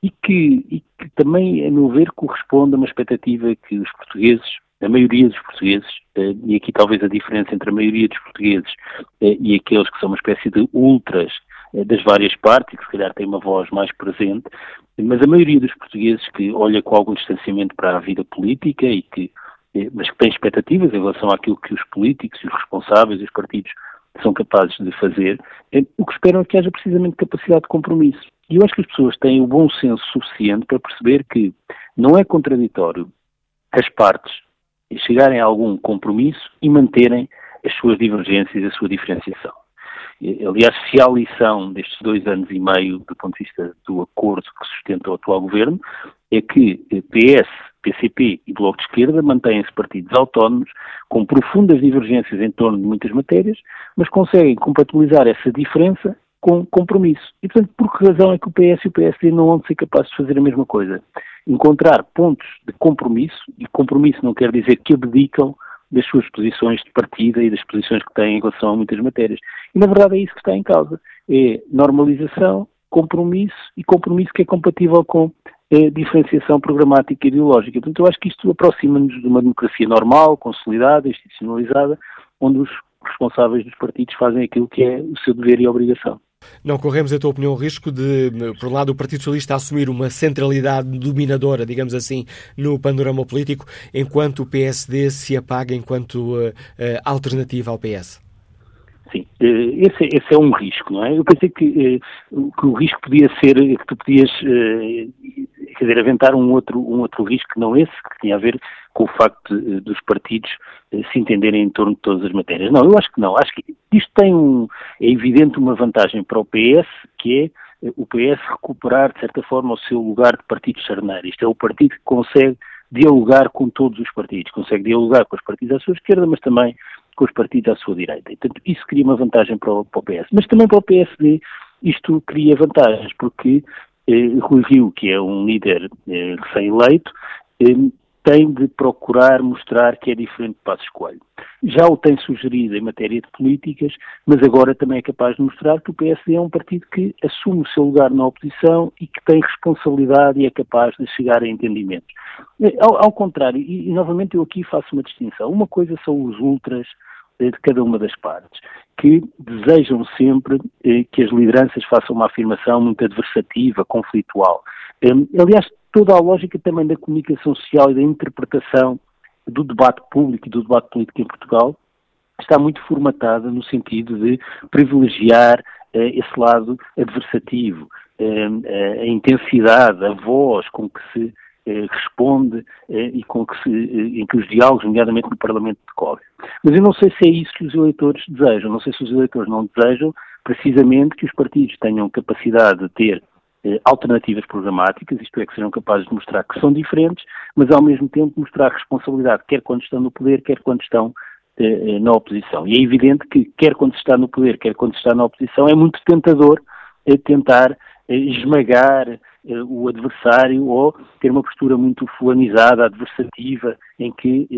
E que, e que também, a meu ver, corresponde a uma expectativa que os portugueses a maioria dos portugueses, eh, e aqui talvez a diferença entre a maioria dos portugueses eh, e aqueles que são uma espécie de ultras eh, das várias partes, que se calhar têm uma voz mais presente, mas a maioria dos portugueses que olha com algum distanciamento para a vida política e que mas que tem expectativas em relação àquilo que os políticos e os responsáveis e os partidos são capazes de fazer, o que esperam é que haja precisamente capacidade de compromisso. E eu acho que as pessoas têm o bom senso suficiente para perceber que não é contraditório as partes chegarem a algum compromisso e manterem as suas divergências a sua diferenciação. Aliás, se há lição destes dois anos e meio, do ponto de vista do acordo que sustenta o atual governo, é que PS, PCP e Bloco de Esquerda mantêm-se partidos autónomos, com profundas divergências em torno de muitas matérias, mas conseguem compatibilizar essa diferença com compromisso. E, portanto, por que razão é que o PS e o PSD não vão ser capazes de fazer a mesma coisa? Encontrar pontos de compromisso, e compromisso não quer dizer que abdicam das suas posições de partida e das posições que têm em relação a muitas matérias. E, na verdade, é isso que está em causa. É normalização, compromisso e compromisso que é compatível com a diferenciação programática e ideológica. Portanto, eu acho que isto aproxima-nos de uma democracia normal, consolidada, institucionalizada, onde os responsáveis dos partidos fazem aquilo que é o seu dever e obrigação. Não corremos, em tua opinião, o risco de, por um lado, o Partido Socialista assumir uma centralidade dominadora, digamos assim, no panorama político, enquanto o PSD se apaga enquanto uh, uh, alternativa ao PS? Sim, eh, esse, esse, é um risco, não é? Eu pensei que, que o risco podia ser que tu podias, quer dizer, aventar um outro, um outro risco que não esse, que tinha a ver com o facto de, dos partidos se entenderem em torno de todas as matérias. Não, eu acho que não. Acho que isto tem um, é evidente uma vantagem para o PS, que é eh, o PS recuperar, de certa forma, o seu lugar de partido charneiro. Isto é o partido que consegue dialogar com todos os partidos, consegue dialogar com os partidos à sua esquerda, mas também com os partidos à sua direita. E, portanto, isso cria uma vantagem para o, para o PS. Mas também para o PSD isto cria vantagens, porque eh, Rui Rio, que é um líder eh, recém-eleito, eh, tem de procurar mostrar que é diferente de Passos Coelho. Já o tem sugerido em matéria de políticas, mas agora também é capaz de mostrar que o PSD é um partido que assume o seu lugar na oposição e que tem responsabilidade e é capaz de chegar a entendimentos. Eh, ao, ao contrário, e, e novamente eu aqui faço uma distinção. Uma coisa são os ultras eh, de cada uma das partes, que desejam sempre eh, que as lideranças façam uma afirmação muito adversativa, conflitual. Eh, aliás, toda a lógica também da comunicação social e da interpretação do debate público e do debate político em Portugal está muito formatada no sentido de privilegiar eh, esse lado adversativo, eh, a intensidade, a voz com que se responde eh, e com que se, eh, em que os diálogos, nomeadamente no Parlamento, decorrem. Mas eu não sei se é isso que os eleitores desejam, não sei se os eleitores não desejam precisamente que os partidos tenham capacidade de ter eh, alternativas programáticas, isto é, que sejam capazes de mostrar que são diferentes, mas ao mesmo tempo mostrar responsabilidade, quer quando estão no poder, quer quando estão eh, eh, na oposição. E é evidente que, quer quando se está no poder, quer quando se está na oposição, é muito tentador tentar esmagar o adversário ou ter uma postura muito fulanizada, adversativa, em que,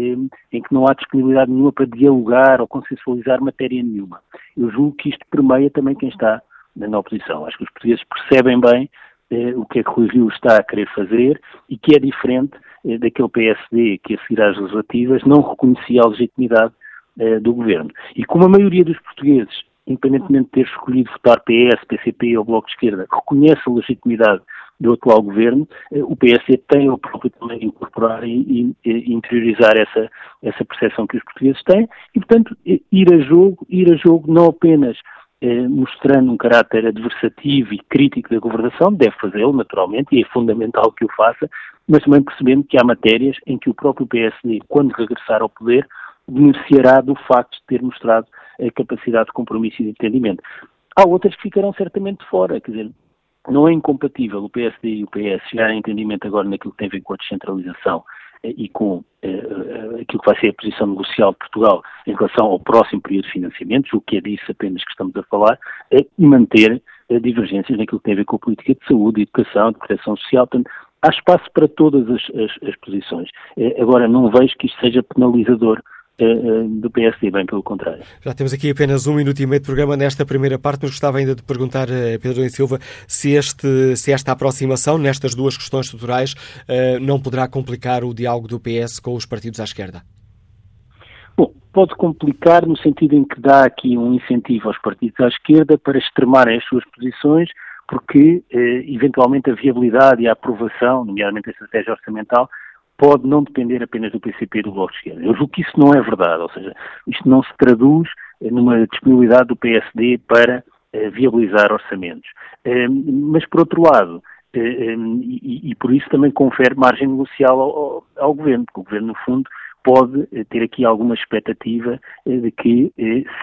em que não há disponibilidade nenhuma para dialogar ou consensualizar matéria nenhuma. Eu julgo que isto permeia também quem está na oposição. Acho que os portugueses percebem bem eh, o que é que Rui Rio está a querer fazer e que é diferente eh, daquele PSD que, a seguir às legislativas, não reconhecia a legitimidade eh, do governo. E como a maioria dos portugueses, independentemente de ter escolhido votar PS, PCP ou Bloco de Esquerda, reconhece a legitimidade do atual governo, eh, o PSD tem o próprio também de incorporar e, e, interiorizar essa, essa percepção que os portugueses têm. E, portanto, ir a jogo, ir a jogo não apenas eh, mostrando um caráter adversativo e crítico da governação, deve fazê-lo naturalmente e é fundamental que o faça, mas também percebendo que há matérias em que o próprio PSD, quando regressar ao poder, beneficiará do facto de ter mostrado a capacidade de compromisso e de entendimento. Há outras que ficarão certamente fora, quer dizer, não é incompatível o PSD e o PS chegarem a entendimento agora naquilo que tem a ver com a descentralização eh, e com eh, eh, aquilo que vai ser a posição negocial de Portugal em relação ao próximo período de financiamentos, o que é disso apenas que estamos a falar, é manter divergências naquilo que tem a ver com a política de saúde, de educação, de proteção social. Portanto, há espaço para todas as, as, as posições. Agora, não vejo que isto seja penalizador eh, eh, do PSD, bem pelo contrário. Já temos aqui apenas um minuto e meio de programa nesta primeira parte. Nos gostava ainda de perguntar a eh, Pedro e Silva se, este, se esta aproximação nestas duas questões estruturais não poderá complicar o diálogo do PS com os partidos à esquerda. Bom, pode complicar no sentido em que dá aqui um incentivo aos partidos à esquerda para extremarem as suas posições, porque eventualmente a viabilidade e a aprovação, nomeadamente a estratégia orçamental, pode não depender apenas do PCP e do Bloco de Esquerda. Eu julgo que isso não é verdade, ou seja, isto não se traduz numa disponibilidade do PSD para uh, viabilizar orçamentos. Uh, mas, por outro lado, e, por isso também confere margem negocial ao, ao, ao, Governo, porque o Governo, no fundo, pode ter aqui alguma expectativa de que,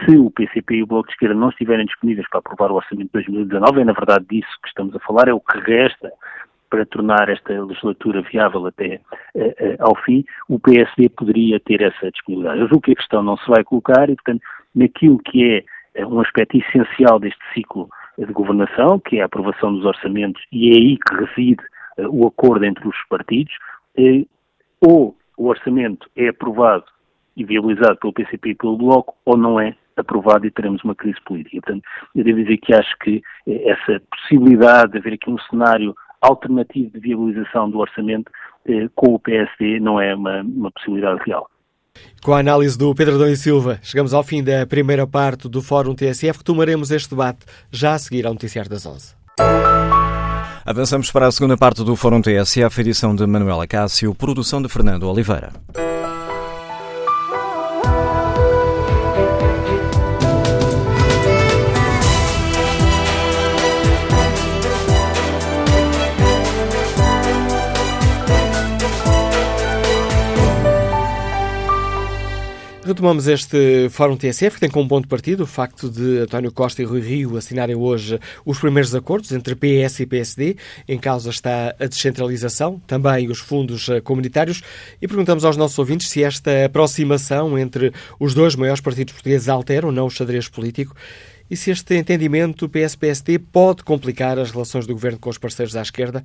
se o PCP e o Bloco de Esquerda não estiverem disponíveis para aprovar o orçamento de 2019, é na verdade disso que estamos a falar, é o que resta para tornar esta legislatura viável até uh, uh, ao fim, o PSD poderia ter essa disponibilidade. Eu julgo que a questão não se vai colocar e, portanto, naquilo que é uh, um aspecto essencial deste ciclo de governação, que é a aprovação dos orçamentos, e é aí que reside o acordo entre os partidos, ou o orçamento é aprovado e viabilizado pelo PCP e pelo Bloco, ou não é aprovado e teremos uma crise política. Portanto, eu devo dizer que acho que essa possibilidade de haver aqui um cenário alternativo de viabilização do orçamento eh, com o PSD não é uma, uma possibilidade real. Com a análise do Pedro Adão e Silva, chegamos ao fim da primeira parte do Fórum TSF, que tomaremos este debate já a seguir ao Noticiário das 11. Avançamos para a segunda parte do Fórum TSF, edição de Manuela Cássio, produção de Fernando Oliveira. Retomamos este Fórum TSF, que tem como ponto de partida o facto de António Costa e Rui Rio assinarem hoje os primeiros acordos entre PS e PSD. Em causa está a descentralização, também os fundos eh, comunitários. E perguntamos aos nossos ouvintes se esta aproximação entre os dois maiores partidos portugueses altera ou não o xadrez político e se este entendimento PS-PSD pode complicar as relações do governo com os parceiros à esquerda.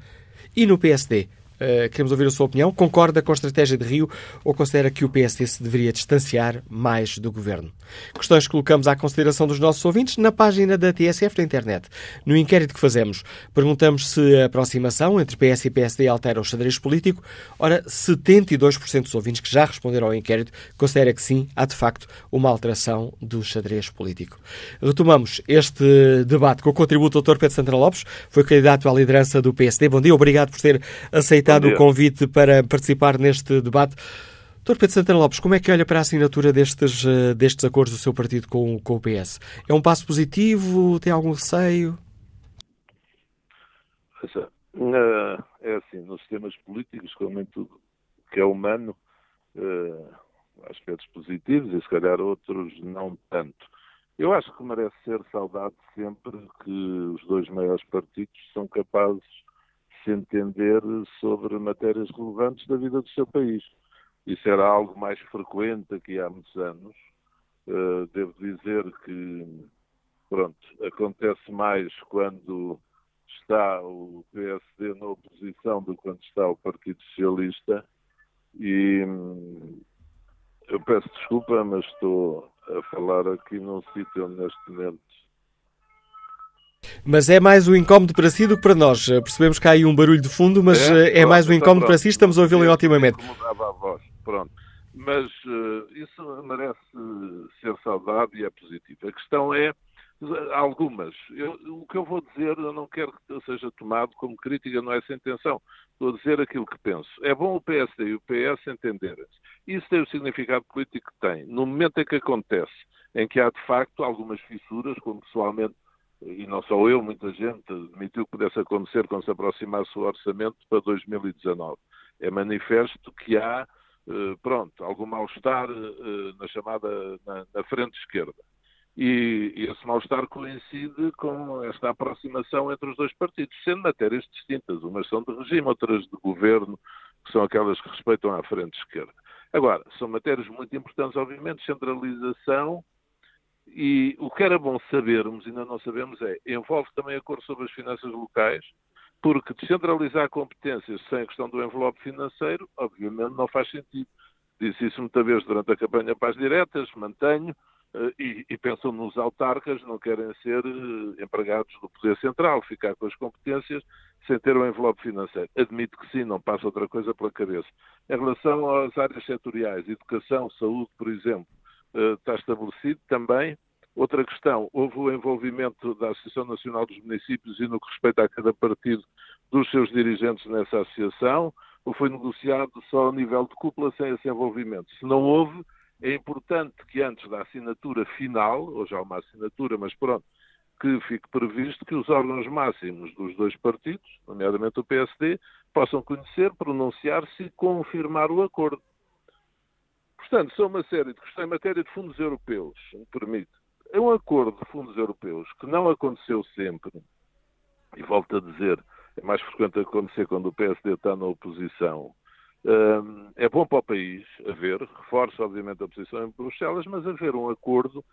E no PSD, Uh, queremos ouvir a sua opinião. Concorda com a estratégia de Rio ou considera que o PSD se deveria distanciar mais do governo? Questões que colocamos à consideração dos nossos ouvintes na página da TSF da internet. No inquérito que fazemos, perguntamos se a aproximação entre PS e PSD altera o xadrez político. Ora, 72% dos ouvintes que já responderam ao inquérito considera que sim, há de facto uma alteração do xadrez político. Retomamos este debate com o contributo do Dr. Pedro Santana Lopes, foi candidato à liderança do PSD. Bom dia, obrigado por ter aceitado aceitado o convite para participar neste debate. Dr. Pedro Santana Lopes, como é que olha para a assinatura destes, eh, destes acordos do seu partido com, com o PS? É um passo positivo? Tem algum receio? É assim, nos sistemas políticos, como em tudo que é humano, eh, há aspectos positivos e se calhar outros não tanto. Eu acho que merece ser saudado sempre que os dois maiores partidos são capazes se entender sobre matérias relevantes da vida do seu país. Isso era algo mais frequente aqui há muitos anos. Uh, devo dizer que, pronto, acontece mais quando está o PSD na oposição do que quando está o Partido Socialista. E hum, eu peço desculpa, mas estou a falar aqui num sítio neste momento mas é mais um incómodo para si do que para nós. Percebemos que há aí um barulho de fundo, mas é, é mais um então incómodo para si, estamos a ouvi-lo otimamente. Pronto. Mas uh, isso merece ser saudado e é positivo. A questão é Algumas. Eu, o que eu vou dizer, eu não quero que seja tomado como crítica, não é essa a intenção. Estou a dizer aquilo que penso. É bom o PSD e o PS entenderem-se. Isso tem o significado político que tem. No momento em que acontece, em que há de facto algumas fissuras, como pessoalmente, e não só eu, muita gente admitiu que pudesse acontecer quando se aproximasse o orçamento para 2019. É manifesto que há, eh, pronto, algum mal-estar eh, na chamada, na, na frente esquerda e, e esse mal-estar coincide com esta aproximação entre os dois partidos, sendo matérias distintas. Umas são de regime, outras de governo, que são aquelas que respeitam à frente esquerda. Agora, são matérias muito importantes, obviamente, centralização, e o que era bom sabermos, ainda não sabemos, é envolve também a cor sobre as finanças locais, porque descentralizar competências sem a questão do envelope financeiro, obviamente, não faz sentido. Disse isso muitas vezes durante a campanha para as diretas, mantenho, eh, e, e, pensam nos autarcas, não querem ser eh, empregados do Poder Central, ficar com as competências sem ter o um envelope financeiro. Admito que sim, não passa outra coisa pela cabeça. Em relação às áreas setoriais, educação, saúde, por exemplo, está estabelecido também. Outra questão, houve o envolvimento da Associação Nacional dos Municípios e no que respeita a cada partido dos seus dirigentes nessa associação, ou foi negociado só ao nível de cúpula sem esse envolvimento? Se não houve, é importante que antes da assinatura final, ou já uma assinatura, mas pronto, que fique previsto que os órgãos máximos dos dois partidos, nomeadamente o PSD, possam conhecer, pronunciar-se e confirmar o acordo. Portanto, são uma série de questões em matéria de fundos europeus, me permite. É um acordo de fundos europeus que não aconteceu sempre, e volto a dizer, é mais frequente acontecer quando o PSD está na oposição, é bom para o país haver, reforça obviamente a posição em Bruxelas, mas haver um acordo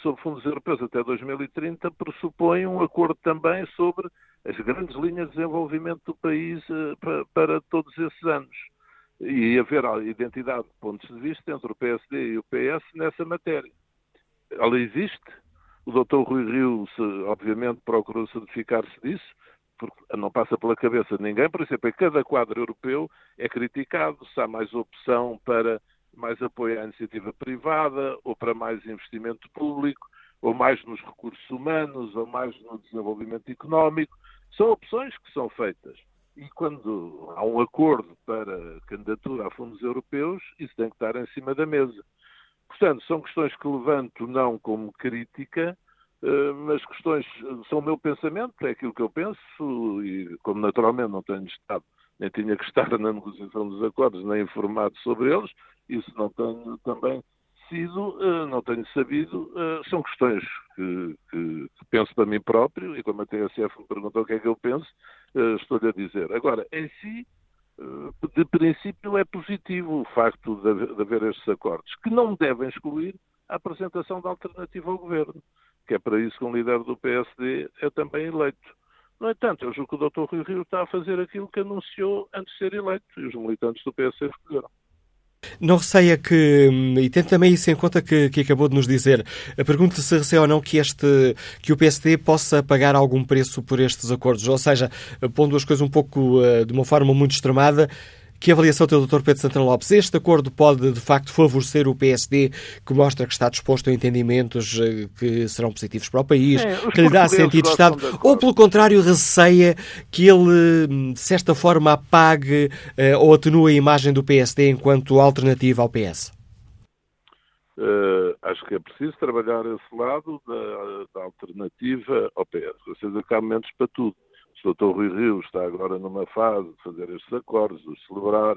sobre fundos europeus até 2030 pressupõe um acordo também sobre as grandes linhas de desenvolvimento do país eh, para, para todos esses anos. E haver identidade de pontos de vista entre o PSD e o PS nessa matéria. Ela existe. O Dr. Rui Rio, obviamente, procurou certificar-se disso porque não passa pela cabeça de ninguém, por exemplo, em cada quadro europeu é criticado se há mais opção para mais apoio à iniciativa privada, ou para mais investimento público, ou mais nos recursos humanos, ou mais no desenvolvimento económico. São opções que são feitas. E quando há um acordo para candidatura a fundos europeus, isso tem que estar em cima da mesa. Portanto, são questões que levanto não como crítica, eh, mas questões são o meu pensamento, é aquilo que eu penso, e como naturalmente não tenho estado, nem tinha que estar <laughs> na negociação dos acordos, nem informado sobre eles, isso não tenho também sido, eh, não tenho sabido, eh, são questões que, que, que penso para mim próprio, e como a TSF me perguntou o que é que eu penso, estou-lhe a dizer. Agora, em si, de princípio é positivo o facto de haver estes acordos, que não devem excluir a apresentação da alternativa ao governo que é para isso que um líder do PSD é também eleito. No entanto, eu julgo que o Dr. Rui Rio está a fazer aquilo que anunciou antes de ser eleito e os militantes do PSD escolheram. Não receia que, e tendo também isso em conta que, que acabou de nos dizer, pergunto se receia ou não que, este, que o PSD possa pagar algum preço por estes acordos, ou seja, pondo as coisas um pouco eh, de uma forma muito extremada, que avaliação tem o Dr. Pedro Santana Lopes? Este acordo pode, de facto, favorecer o PSD, que mostra que está disposto a entendimentos eh, que serão positivos para o país, é, que lhe dá sentido de Estado, ou, pelo contrário, receia que ele, de certa forma, apague uh, ou atenue a imagem do PSD enquanto alternativa ao PS? Uh, acho que é preciso trabalhar esse lado da, da alternativa ao PS. Vocês há momentos para tudo o Dr. Rui Rio está agora numa fase de fazer estes acordos, de celebrar.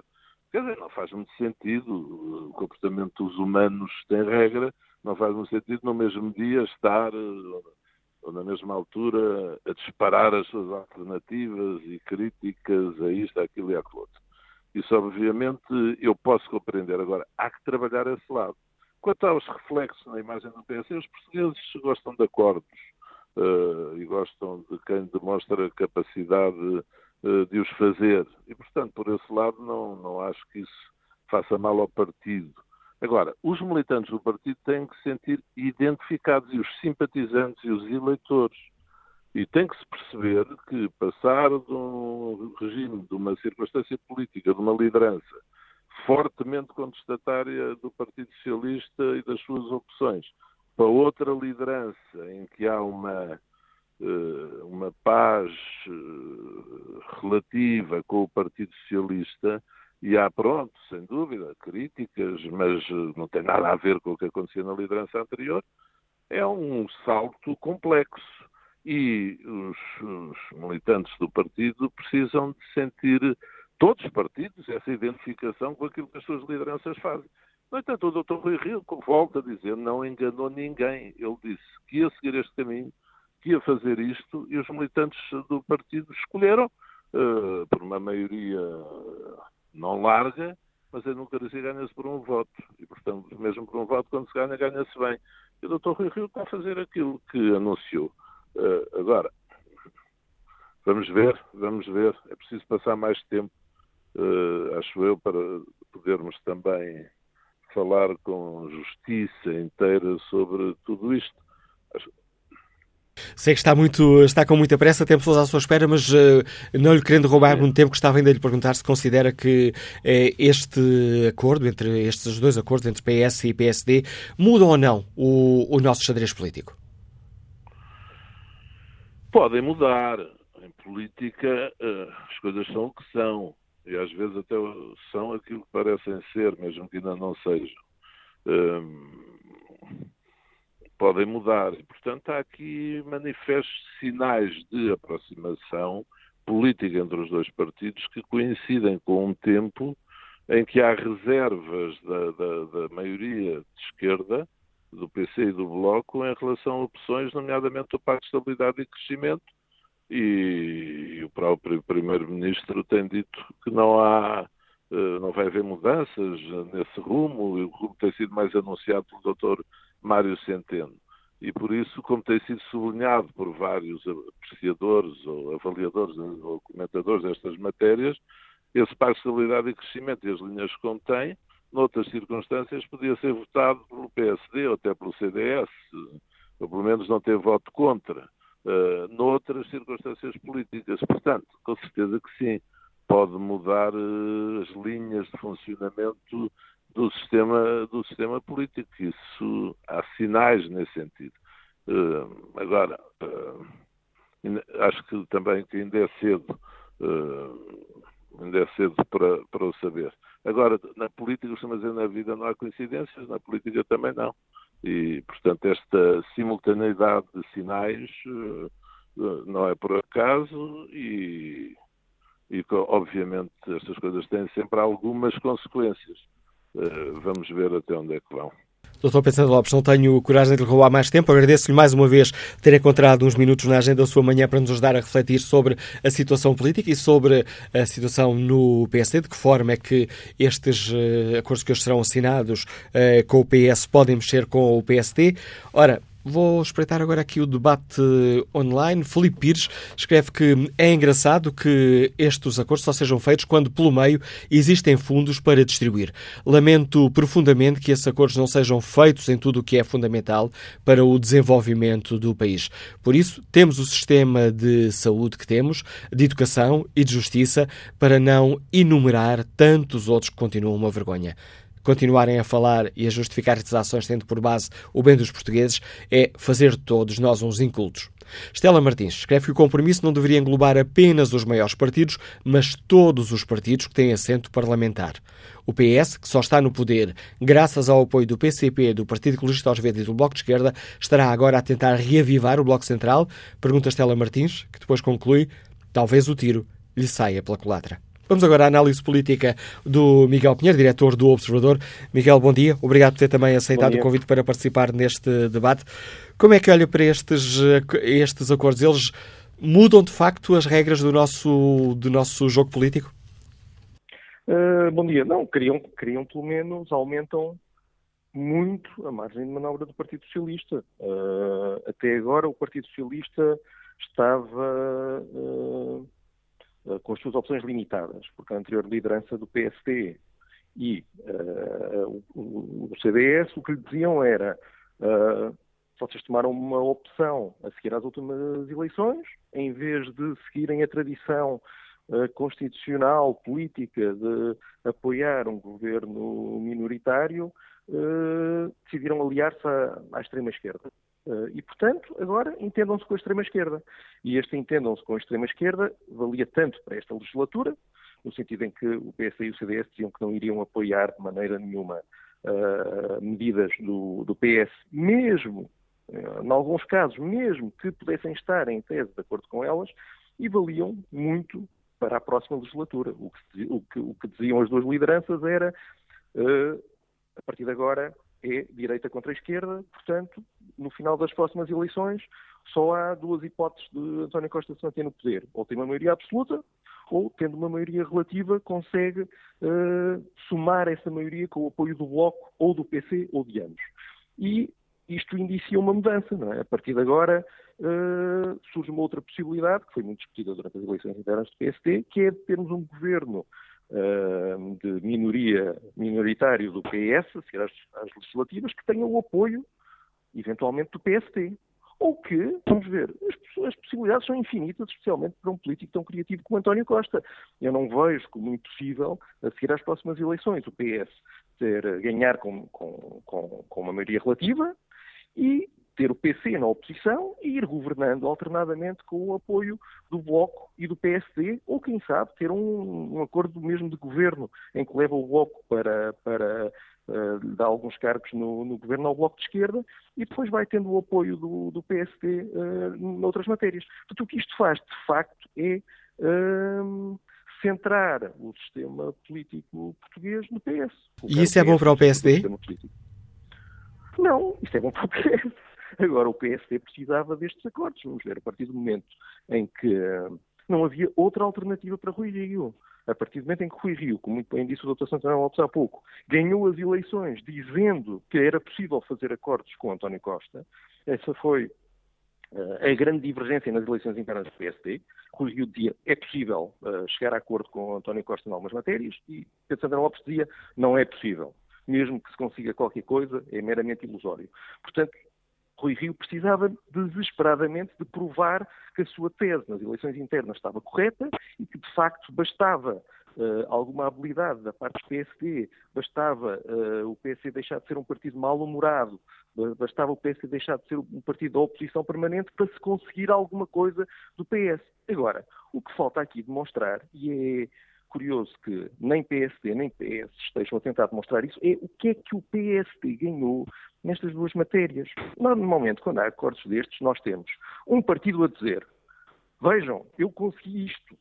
Quer dizer, não faz muito sentido. O comportamento dos humanos tem regra, não faz muito sentido no mesmo dia estar, ou na mesma altura, a disparar as suas alternativas e críticas a isto, àquilo e àquilo outro. Isso, obviamente, eu posso compreender. Agora, há que trabalhar esse lado. Quanto aos reflexos na imagem do PS, os portugueses gostam de acordos uh, e gostam de quem demonstra capacidade uh, de os fazer. E, portanto, por esse lado, não, não acho que isso faça mal ao partido. Agora, os militantes do partido têm que se sentir identificados, e os simpatizantes e os eleitores. E tem que se perceber que passar de um regime, de uma circunstância política, de uma liderança fortemente contestatária do Partido Socialista e das suas opções, para outra liderança em que há uma, uh, uma paz uh, relativa com o Partido Socialista, e há, pronto, sem dúvida, críticas, mas não tem nada a ver com o que acontecia na liderança anterior, é um salto complexo. E os, os militantes do partido precisam de sentir, todos os partidos, essa identificação com aquilo que as suas lideranças fazem. No entanto, o Dr. Rui Rio volta a dizer, não enganou ninguém. Ele disse que ia seguir este caminho, que ia fazer isto, e os militantes do partido escolheram, uh, por uma maioria não larga, mas a democracia ganha-se por um voto. E, portanto, mesmo por um voto, quando se ganha, ganha-se bem. E o Dr. Rui Rio está a fazer aquilo que anunciou. Uh, agora, vamos ver, vamos ver. É preciso passar mais tempo, uh, acho eu, para podermos também falar com justiça inteira sobre tudo isto. Sei que está, muito, está com muita pressa, temos todos à sua espera, mas uh, não lhe querendo roubar muito tempo, gostava ainda de lhe perguntar se considera que uh, este acordo, entre estes dois acordos, entre PS e PSD, muda ou não o, o nosso xadrez político? Podem mudar. Em política, uh, as coisas são o que são. E às vezes até são aquilo que parecem ser, mesmo que ainda não sejam. Ehm, podem mudar. E, portanto, há aqui manifestos sinais de aproximação política entre os dois partidos que coincidem com um tempo em que há reservas da, da, da maioria de esquerda, do PC e do Bloco, em relação a opções, nomeadamente o Pacto de Estabilidade e Crescimento, e, o próprio Primeiro-Ministro tem dito que não há eh, não vai haver mudanças nesse rumo, e o rumo tem sido mais anunciado pelo Dr. Mário Centeno. E por isso, como tem sido sublinhado por vários apreciadores ou avaliadores ou comentadores destas matérias, esse Pacto de Estabilidade e Crescimento e as linhas que contém, noutras circunstâncias, podia ser votado pelo PSD ou até pelo CDS, ou pelo menos não ter voto contra, uh, noutras circunstâncias políticas. Portanto, com certeza que sim, pode mudar uh, as linhas de funcionamento do sistema, do sistema político. Isso há sinais nesse sentido. Uh, agora, acho que também que ainda é cedo, ainda é cedo para, para o saber. Agora, na política, dizer, na vida não há coincidências, na política também não. E, portanto, esta simultaneidade de sinais não é por acaso e, e, obviamente, estas coisas têm sempre algumas consequências. Eh, vamos ver até onde é que vão. Doutor Pedro Lopes, não tenho coragem de lhe roubar mais tempo. Agradeço-lhe mais uma vez ter encontrado uns minutos na agenda da sua manhã para nos ajudar a refletir sobre a situação política e sobre a situação no PSD, de que forma é que estes uh, acordos que hoje serão assinados uh, com o PS podem mexer com o PSD. Ora, Vou espreitar agora aqui o debate online. Felipe Pires escreve que é engraçado que estes acordos só sejam feitos quando, pelo meio, existem fundos para distribuir. Lamento profundamente que esses acordos não sejam feitos em tudo o que é fundamental para o desenvolvimento do país. Por isso, temos o sistema de saúde que temos, de educação e de justiça, para não enumerar tantos outros que continuam uma vergonha continuarem a falar e a justificar estas ações tendo por base o bem dos portugueses é fazer todos nós uns incultos. Estela Martins escreve que o compromisso não deveria englobar apenas os maiores partidos, mas todos os partidos que têm assento parlamentar. O PS, que só está no poder graças ao apoio do PCP, do Partido Ecologista aos Verdes e do Bloco de Esquerda, estará agora a tentar reavivar o Bloco Central? Pergunta Estela Martins, que depois conclui: talvez o tiro lhe saia pela culatra. Vamos agora à análise política do Miguel Pinheiro, diretor do Observador. Miguel, bom dia. Obrigado por ter também aceitado o convite para participar neste debate. Como é que olha para estes, estes acordos? Eles mudam de facto as regras do nosso, do nosso jogo político? Uh, bom dia. Não, queriam, queriam pelo menos, aumentam muito a margem de manobra do Partido Socialista. Uh, até agora o Partido Socialista estava uh, com as suas opções limitadas, porque a anterior liderança do PSD e uh, o, o, CDS, o que lhe diziam era uh, vocês tomaram uma opção a seguir às últimas eleições, em vez de seguirem a tradição constitucional, política, de apoiar um governo minoritário, decidiram aliar-se à, à extrema-esquerda. Uh, e, portanto, agora entendam-se com a extrema-esquerda. E este entendam-se com a extrema-esquerda valia tanto para esta legislatura, no sentido em que o PS e o CDS diziam que não iriam apoiar de maneira nenhuma uh, medidas do, do PS, mesmo, uh, em alguns casos, mesmo que pudessem estar em tese de acordo com elas, e valiam muito para a próxima legislatura. O que, o que, o que diziam as duas lideranças era, uh, a partir de agora, é direita contra a esquerda, portanto, no final das próximas eleições, só há duas hipóteses de António Costa se manter no poder. Ou tem uma maioria absoluta, ou, tendo uma maioria relativa, consegue uh, somar essa maioria com o apoio do Bloco, ou do PC, ou de ambos. E isto indicia uma mudança, não é? A partir de agora uh, surge uma outra possibilidade, que foi muito discutida durante as eleições internas do PST, que é de termos um governo de minoria, minoritário do PS, a seguir às, legislativas, que tenha o apoio, eventualmente, do PST. Ou que, vamos ver, as, as, possibilidades são infinitas, especialmente para um político tão criativo como António Costa. Eu não vejo como impossível, a seguir às próximas eleições, o PS ter, ganhar com, com, com, com uma maioria relativa e ter o PC na oposição e ir governando alternadamente com o apoio do Bloco e do PSD, ou quem sabe ter um, um acordo mesmo de governo em que leva o Bloco para, para uh, dar alguns cargos no, no, governo ao Bloco de Esquerda e depois vai tendo o apoio do, do PSD uh, eh, noutras matérias. Portanto, o que isto faz, de facto, é uh, centrar o sistema político português no PS. E isso é bom para o PSD? Não, isso é bom para o PS. Agora, o PSD precisava destes acordos. Vamos ver, a partir do momento em que não havia outra alternativa para Rui Rio. A partir do momento em que Rui Rio, como muito bem disse o Dr. Santana Lopes há pouco, ganhou as eleições dizendo que era possível fazer acordos com António Costa, essa foi uh, a grande divergência nas eleições internas do PSD. Rui Rio dizia é possível uh, chegar a acordo com António Costa em algumas matérias e Pedro Santana Lopes dizia não é possível. Mesmo que se consiga qualquer coisa, é meramente ilusório. Portanto, Rui Rio precisava desesperadamente de provar que a sua tese nas eleições internas estava correta e que, de facto, bastava uh, alguma habilidade da parte do PSD, bastava uh, o PSD deixar de ser um partido mal-humorado, bastava o PSD deixar de ser um partido da oposição permanente para se conseguir alguma coisa do PS. Agora, o que falta aqui demonstrar, e é curioso que nem PSD nem PS estejam a tentar demonstrar isso, é o que é que o PSD ganhou nestas duas matérias. Normalmente, quando há acordos destes, nós temos um partido a dizer: vejam, eu consegui isto.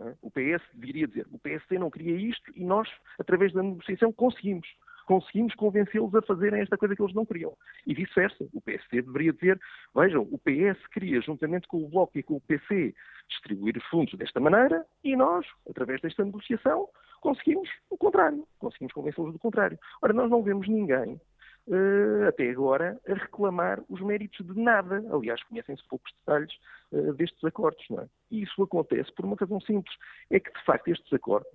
É? O PS deveria dizer: o PSD não queria isto e nós, através da negociação, conseguimos conseguimos convencê-los a fazerem esta coisa que eles não queriam. E vice-versa. O PSD deveria dizer, vejam, o PS queria, juntamente com o Bloco e com o PC, distribuir os fundos desta maneira e nós, através desta negociação, conseguimos o contrário. Conseguimos convencê-los do contrário. Ora, nós não vemos ninguém Uh, até agora, a reclamar os méritos de nada. Aliás, conhecem-se poucos detalhes uh, destes acordos, não é? E isso acontece por uma razão simples. É que, de facto, estes acordos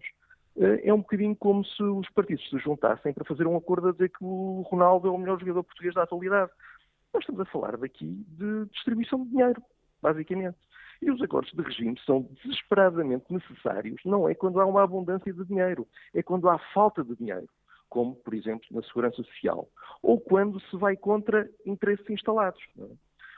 é um bocadinho como se os partidos se juntassem para fazer um acordo a dizer que o Ronaldo é o melhor jogador português da atualidade. Nós estamos a falar daqui de distribuição de dinheiro, basicamente. E os acordos de regime são desesperadamente necessários, não é quando há uma abundância de dinheiro, é quando há falta de dinheiro, como, por exemplo, na segurança social, ou quando se vai contra interesses instalados. É?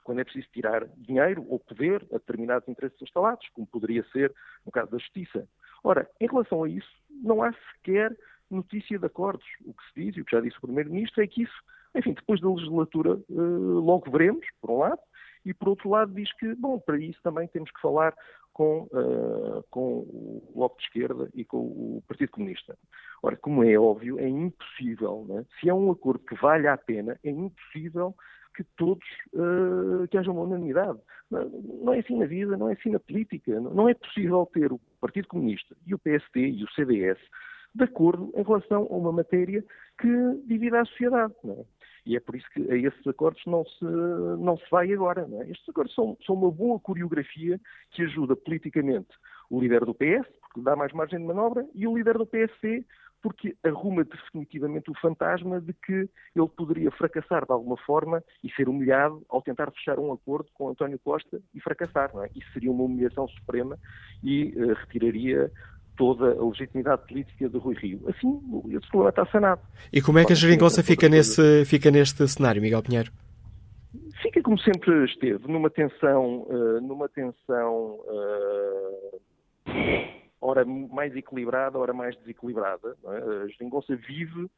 Quando é preciso tirar dinheiro ou poder a determinados interesses instalados, como poderia ser no caso da justiça. Ora, em relação a isso, não há sequer notícia de acordos. O que se diz, e o que já disse o Primeiro-Ministro, é que isso, enfim, depois da legislatura, uh, logo veremos, por um lado, e por outro lado diz que, bom, para isso também temos que falar com, uh, com o Bloco de Esquerda e com o Partido Comunista. Ora, como é óbvio, é impossível, né? se é um acordo que vale a pena, é impossível que todos, uh, que haja uma unanimidade. Não, não, é assim na vida, não é assim na política. Não, não é possível ter o Partido Comunista e o PSD e o CDS de acordo em relação a uma matéria que divide a sociedade. É? E é por isso que a esses acordos não se, não se vai agora. É? Estes acordos são, são uma boa coreografia que ajuda politicamente o líder do PS, porque dá mais margem de manobra, e o líder do PSC, porque arruma definitivamente o fantasma de que ele poderia fracassar de alguma forma e ser humilhado ao tentar fechar um acordo com António Costa e fracassar. Não é? Isso seria uma humilhação suprema e uh, retiraria toda a legitimidade política de Rui Rio. Assim, esse problema está sanado. E como é que a geringonça fica, nesse, fica neste cenário, Miguel Pinheiro? Fica como sempre esteve, numa tensão, uh, numa tensão uh, ora mais equilibrada, ora mais desequilibrada. É? A geringonça vive,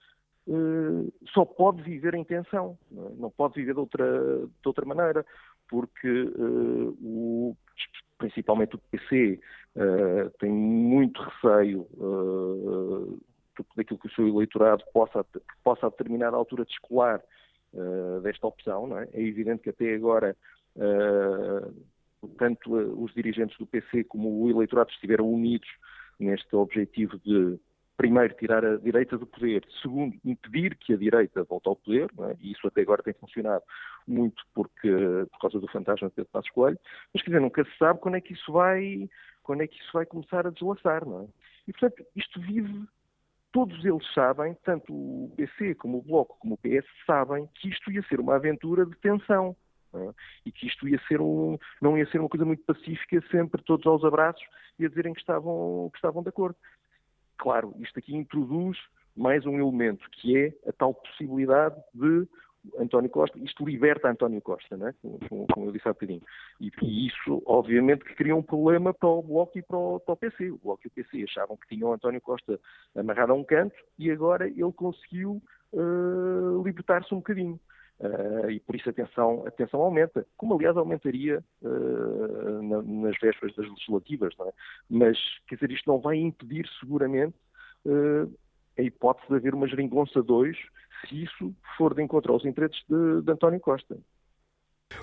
uh, só pode viver em tensão, não, é? não, pode viver de outra, de outra maneira, porque o, principalmente o PC tem muito receio daquilo que o seu eleitorado possa, possa a determinada altura descolar desta opção. É? é evidente que até agora uh, tanto os dirigentes do PC como o eleitorado estiveram unidos neste objetivo de primeiro, tirar a direita do poder, segundo, impedir que a direita volte ao poder, é? e isso até agora tem funcionado muito porque, por causa do fantasma de Pedro Passos Coelho, mas quer dizer, nunca se sabe quando é que isso vai, quando é que isso vai começar a deslaçar, não é? E, portanto, isto vive todos eles sabem, tanto o PC como o Bloco como o PS sabem que isto ia ser uma aventura de tensão. É? E que isto ia ser um, não ia ser uma coisa muito pacífica, sempre todos aos abraços e a dizerem que estavam, que estavam de acordo. Claro, isto aqui introduz mais um elemento, que é a tal possibilidade de António Costa, isto liberta António Costa, né? como, como eu disse há bocadinho. E, e, isso, obviamente, que cria um problema para o Bloco e para o, para o, PC. O Bloco e o PC achavam que tinham António Costa amarrado a um canto e agora ele conseguiu uh, libertar-se um bocadinho. Uh, e por isso a tensão, a tensão aumenta, como aliás aumentaria uh, na, nas vésperas das legislativas, é? Mas, quer dizer, isto não vai impedir seguramente a hipótese de haver uma geringonça 2 se isso for de encontro aos interesses de, de António Costa.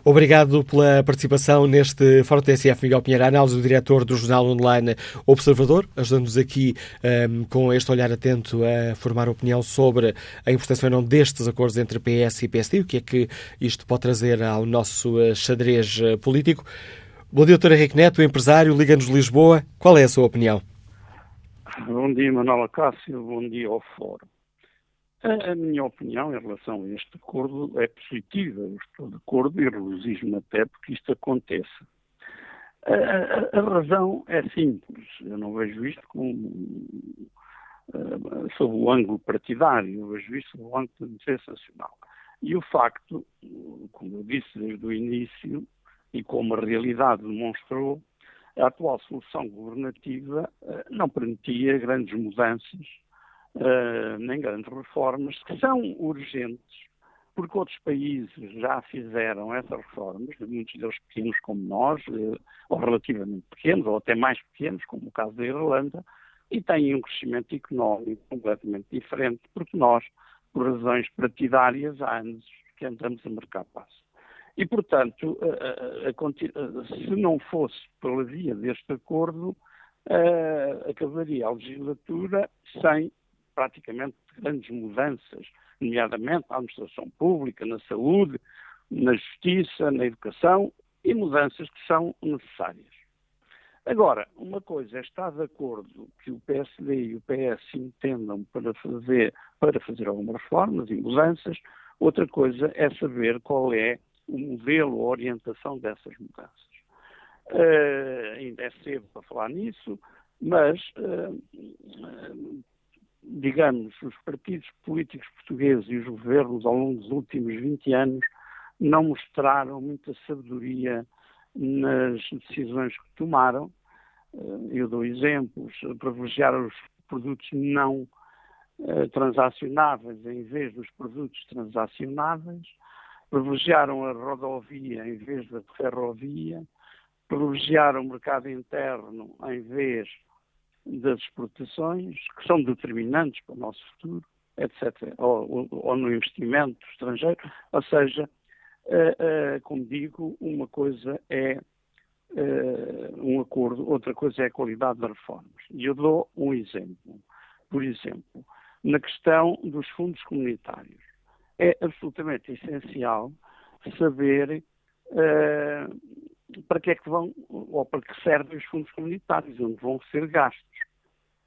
Obrigado pela participação neste Fórum TSF, Miguel Pinheiro, análise do diretor do jornal online Observador, ajudando-nos aqui um, com este olhar atento a formar opinião sobre a importância ou não destes acordos entre PS e PSD, o que é que isto pode trazer ao nosso eh, xadrez eh, político. Bom dia, doutor Henrique Neto, empresário, Liga-nos Lisboa. Qual é a sua opinião? Bom dia, Manuela Cássio, bom dia ao Fórum. A, a, minha opinião em relação a este acordo é positiva. Eu estou de acordo e regozijo-me até porque isto aconteça. A, a, a, razão é simples. Eu não vejo isto como, uh, sob o ângulo partidário, eu vejo isto sob o ângulo defesa nacional. E o facto, como eu disse desde o início, e como a realidade demonstrou, a atual solução governativa uh, não permitia grandes mudanças uh, nem grandes reformas, que são urgentes, porque outros países já fizeram essas reformas, muitos deles pequenos como nós, uh, ou relativamente pequenos, ou até mais pequenos, como o caso da Irlanda, e têm um crescimento económico completamente diferente, porque nós, por razões partidárias, há anos que andamos a marcar passo. E, portanto, a, a, a, se não fosse pela via deste acordo, acabaria a legislatura sem praticamente grandes mudanças, nomeadamente na administração pública, na saúde, na justiça, na educação e mudanças que são necessárias. Agora, uma coisa é estar de acordo que o PSD e o PS entendam para fazer, para fazer algumas reformas e mudanças, outra coisa é saber qual é o modelo, a orientação dessas mudanças. Uh, ainda é cedo para falar nisso, mas uh, digamos, os partidos políticos portugueses e os governos ao longo dos últimos 20 anos não mostraram muita sabedoria nas decisões que tomaram. Eh, eu dou exemplos, privilegiar os produtos não uh, transacionáveis em vez dos produtos transacionáveis, privilegiaram a rodovia em vez da ferrovia, privilegiaram o mercado interno em vez das exportações, que são determinantes para o nosso futuro, etc., ou, ou no investimento estrangeiro. Ou seja, uh, uh, como digo, uma coisa é uh, um acordo, outra coisa é a qualidade das reformas. E eu dou um exemplo. Por exemplo, na questão dos fundos comunitários. É absolutamente essencial saber para que é que vão, ou para que servem os fundos comunitários, onde vão ser gastos.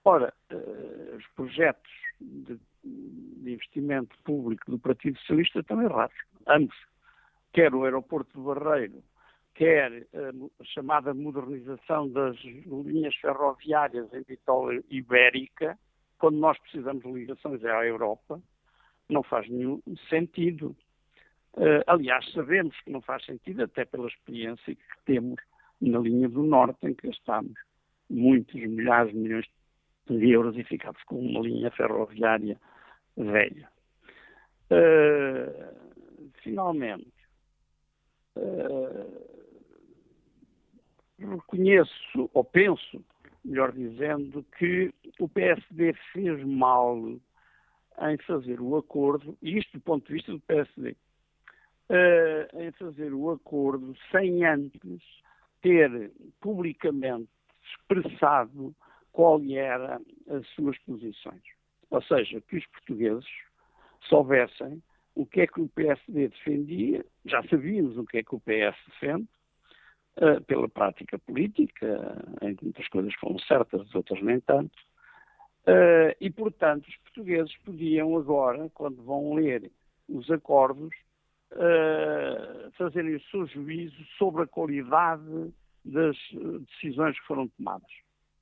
Ora, uh, os projetos de, de, investimento público do Partido Socialista estão errados, ambos. Quer o aeroporto do Barreiro, quer a chamada modernização das linhas ferroviárias em Vitória Ibérica, quando nós precisamos de ligações à Europa, não faz nenhum sentido. Uh, aliás, sabemos que não faz sentido, até pela experiência que temos na linha do Norte, em que gastámos muitos milhares de milhões de euros e ficámos com uma linha ferroviária velha. Uh, finalmente, uh, reconheço, ou penso, melhor dizendo, que o PSD fez mal em fazer o acordo, e isto do ponto de vista do PSD, uh, em fazer o acordo sem antes ter publicamente expressado qual era as suas posições. Ou seja, que os portugueses soubessem o que é que o PSD defendia, já sabíamos o que é que o PS defende, uh, pela prática política, em que muitas coisas foram certas, outras nem tanto, uh, e, portanto, os portugueses podiam agora, quando vão ler os acordos, uh, fazerem o seu juízo sobre a qualidade das decisões que foram tomadas,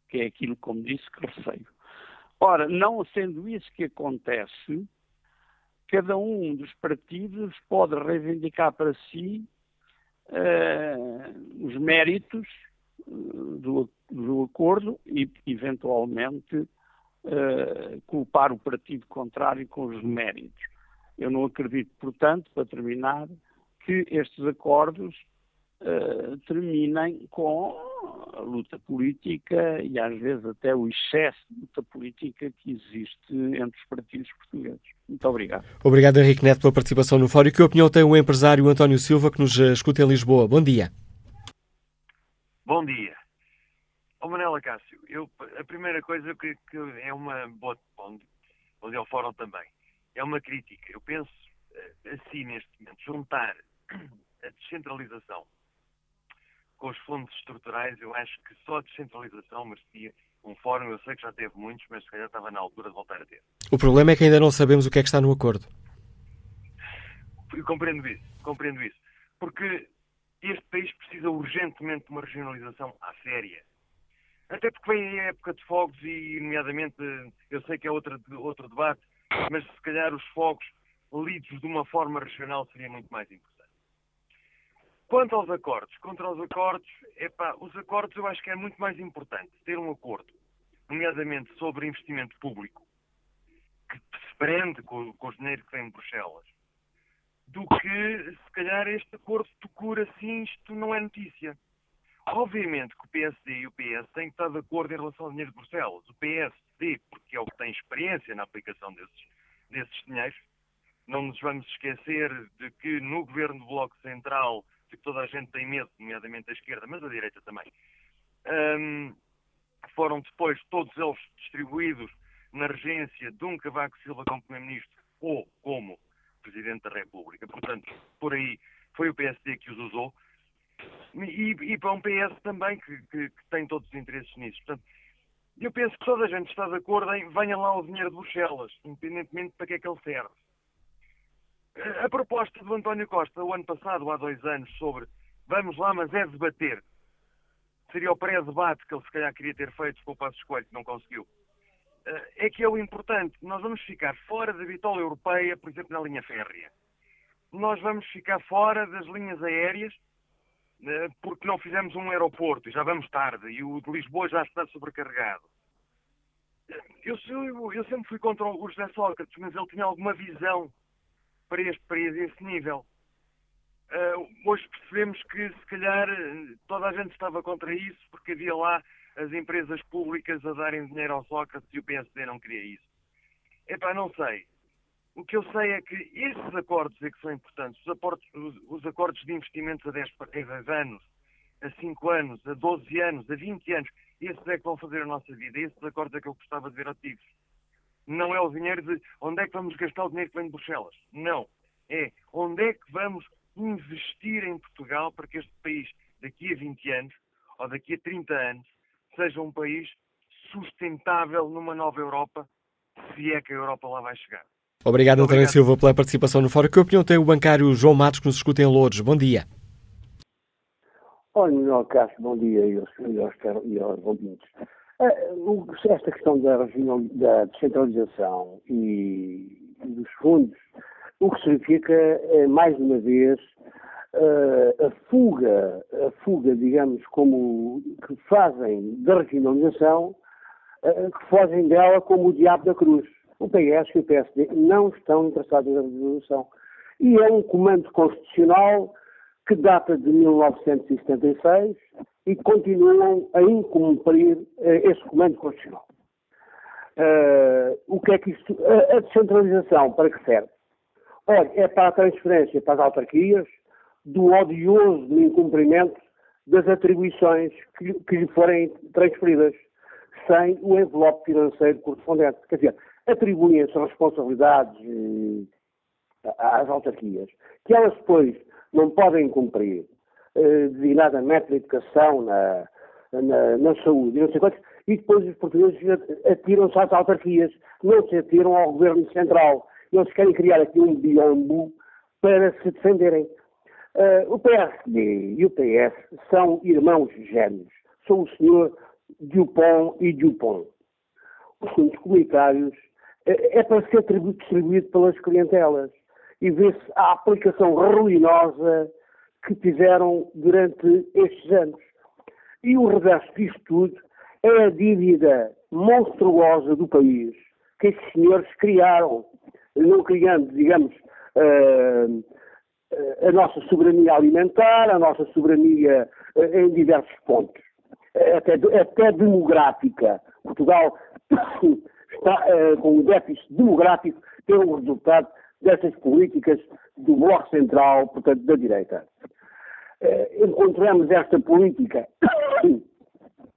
que é aquilo, como disse, que receio. Ora, não sendo isso que acontece, cada um dos partidos pode reivindicar para si uh, os méritos eh, do, do, acordo e, eventualmente, uh, culpar o partido contrário com os méritos. Eu não acredito, portanto, para terminar, que estes acordos uh, terminem com a luta política e às vezes até o excesso de luta política que existe entre os partidos portugueses. Muito obrigado. Obrigado, Henrique Neto, pela participação no Fórum. Que opinião tem o empresário António Silva, que nos escuta em Lisboa? Bom dia. Bom dia. Ô oh, Manela Cássio, eu, a primeira coisa que, que é uma boa bom, bom dia ao Fórum também, é uma crítica. Eu penso assim neste momento, juntar a descentralização com os fundos estruturais, eu acho que só a descentralização merecia um fórum. Eu sei que já teve muitos, mas se calhar estava na altura de voltar a ter. O problema é que ainda não sabemos o que é que está no acordo. Eu compreendo isso, compreendo isso. Porque este país precisa urgentemente de uma regionalização à séria. Até porque vem a época de fogos e, nomeadamente, eu sei que é outro, outro debate, mas se calhar os fogos lidos de uma forma regional seria muito mais importante. Quanto aos acordos, contra os acordos, epá, os acordos eu acho que é muito mais importante ter um acordo, nomeadamente sobre investimento público, que se prende com, com o dinheiro que vem de Bruxelas, do que, se calhar, este acordo de cura assim, isto não é notícia. Obviamente que o PSD e o PS têm que estar de acordo em relação ao dinheiro de Bruxelas. O PSD, porque é o que tem experiência na aplicação desses, desses dinheiros, não nos vamos esquecer de que no governo do Bloco Central de que toda a gente tem medo, nomeadamente a esquerda, mas a direita também. Um, foram depois todos eles distribuídos na regência de um Cavaco Silva como Primeiro-Ministro ou como Presidente da República. Portanto, por aí foi o PSD que os usou. E, e para um PS também que, que, que, tem todos os interesses nisso. Portanto, eu penso que toda a gente está de acordo em venha lá o dinheiro de Bruxelas, independentemente para que é que ele serve. A proposta do António Costa, o ano passado, há dois anos, sobre vamos lá, mas é debater, seria o pré-debate que ele se calhar queria ter feito com o Passo Escolho, que não conseguiu. Eh, é que é o importante. Nós vamos ficar fora da bitola europeia, por exemplo, na linha férrea. Nós vamos ficar fora das linhas aéreas eh, porque não fizemos um aeroporto e já vamos tarde e o de Lisboa já está sobrecarregado. Eh, eu, eu, eu sempre fui contra o José Sócrates, mas ele tinha alguma visão para este país esse nível. Uh, hoje percebemos que, se calhar, toda a gente estava contra isso, porque havia lá as empresas públicas a darem dinheiro ao Sócrates e o PSD não queria isso. Epá, não sei. O que eu sei é que esses acordos é que são importantes. Os, os, os acordos de investimentos a 10, a 10 anos, a 5 anos, a 12 anos, a 20 anos, esses é que vão fazer a nossa vida. Esses acordos é que eu gostava de ver ativos não é o dinheiro de onde é que vamos gastar o dinheiro que vem de Bruxelas. Não. É onde é que vamos investir em Portugal para que este país, daqui a 20 anos ou daqui a 30 anos, seja um país sustentável numa nova Europa, se é que a Europa lá vai chegar. Obrigado, António Silva, pela participação no Fórum. Que opinião tem o bancário João Matos, que nos escuta em Lourdes? Bom dia. Olha, Manuel Castro, bom dia e aos, e aos, e aos ouvintes. Uh, esta questão da, da descentralização e, e, dos fundos, o que significa, é, mais uma vez, uh, a fuga, a fuga, digamos, como que fazem da regionalização, uh, que fogem dela como o diabo da cruz. O PS e o PSD não estão interessados na regionalização. E é um comando constitucional que data de 1976 e continuam a incumprir uh, esse comando constitucional. Uh, o que é que isto. A, a, descentralização para que serve? Olha, é para a transferência para as autarquias do odioso incumprimento das atribuições que, que lhe forem transferidas, sem o envelope financeiro correspondente. Quer dizer, atribuem-se responsabilidades eh, às autarquias, que elas depois não podem cumprir, eh, designadamente na educação, na, na, na saúde, não sei quantos, e depois os portugueses atiram-se às autarquias, não se atiram ao governo central. Eles querem criar aqui um biombo para se defenderem. Uh, o PSD e o PS são irmãos gêmeos. São o senhor Dupont e Dupont. Os fundos comunitários é, é para ser distribuído pelas clientelas e vê-se a aplicação ruinosa que tiveram durante estes anos. E o reverso disto tudo é a dívida monstruosa do país que estes senhores criaram, não criando, digamos, uh, a nossa soberania alimentar, a nossa soberania uh, em diversos pontos, até, até demográfica. Portugal <coughs> está uh, com um déficit demográfico que é um resultado dessas políticas do Bloco Central, portanto, da direita. Uh, encontramos esta política <coughs>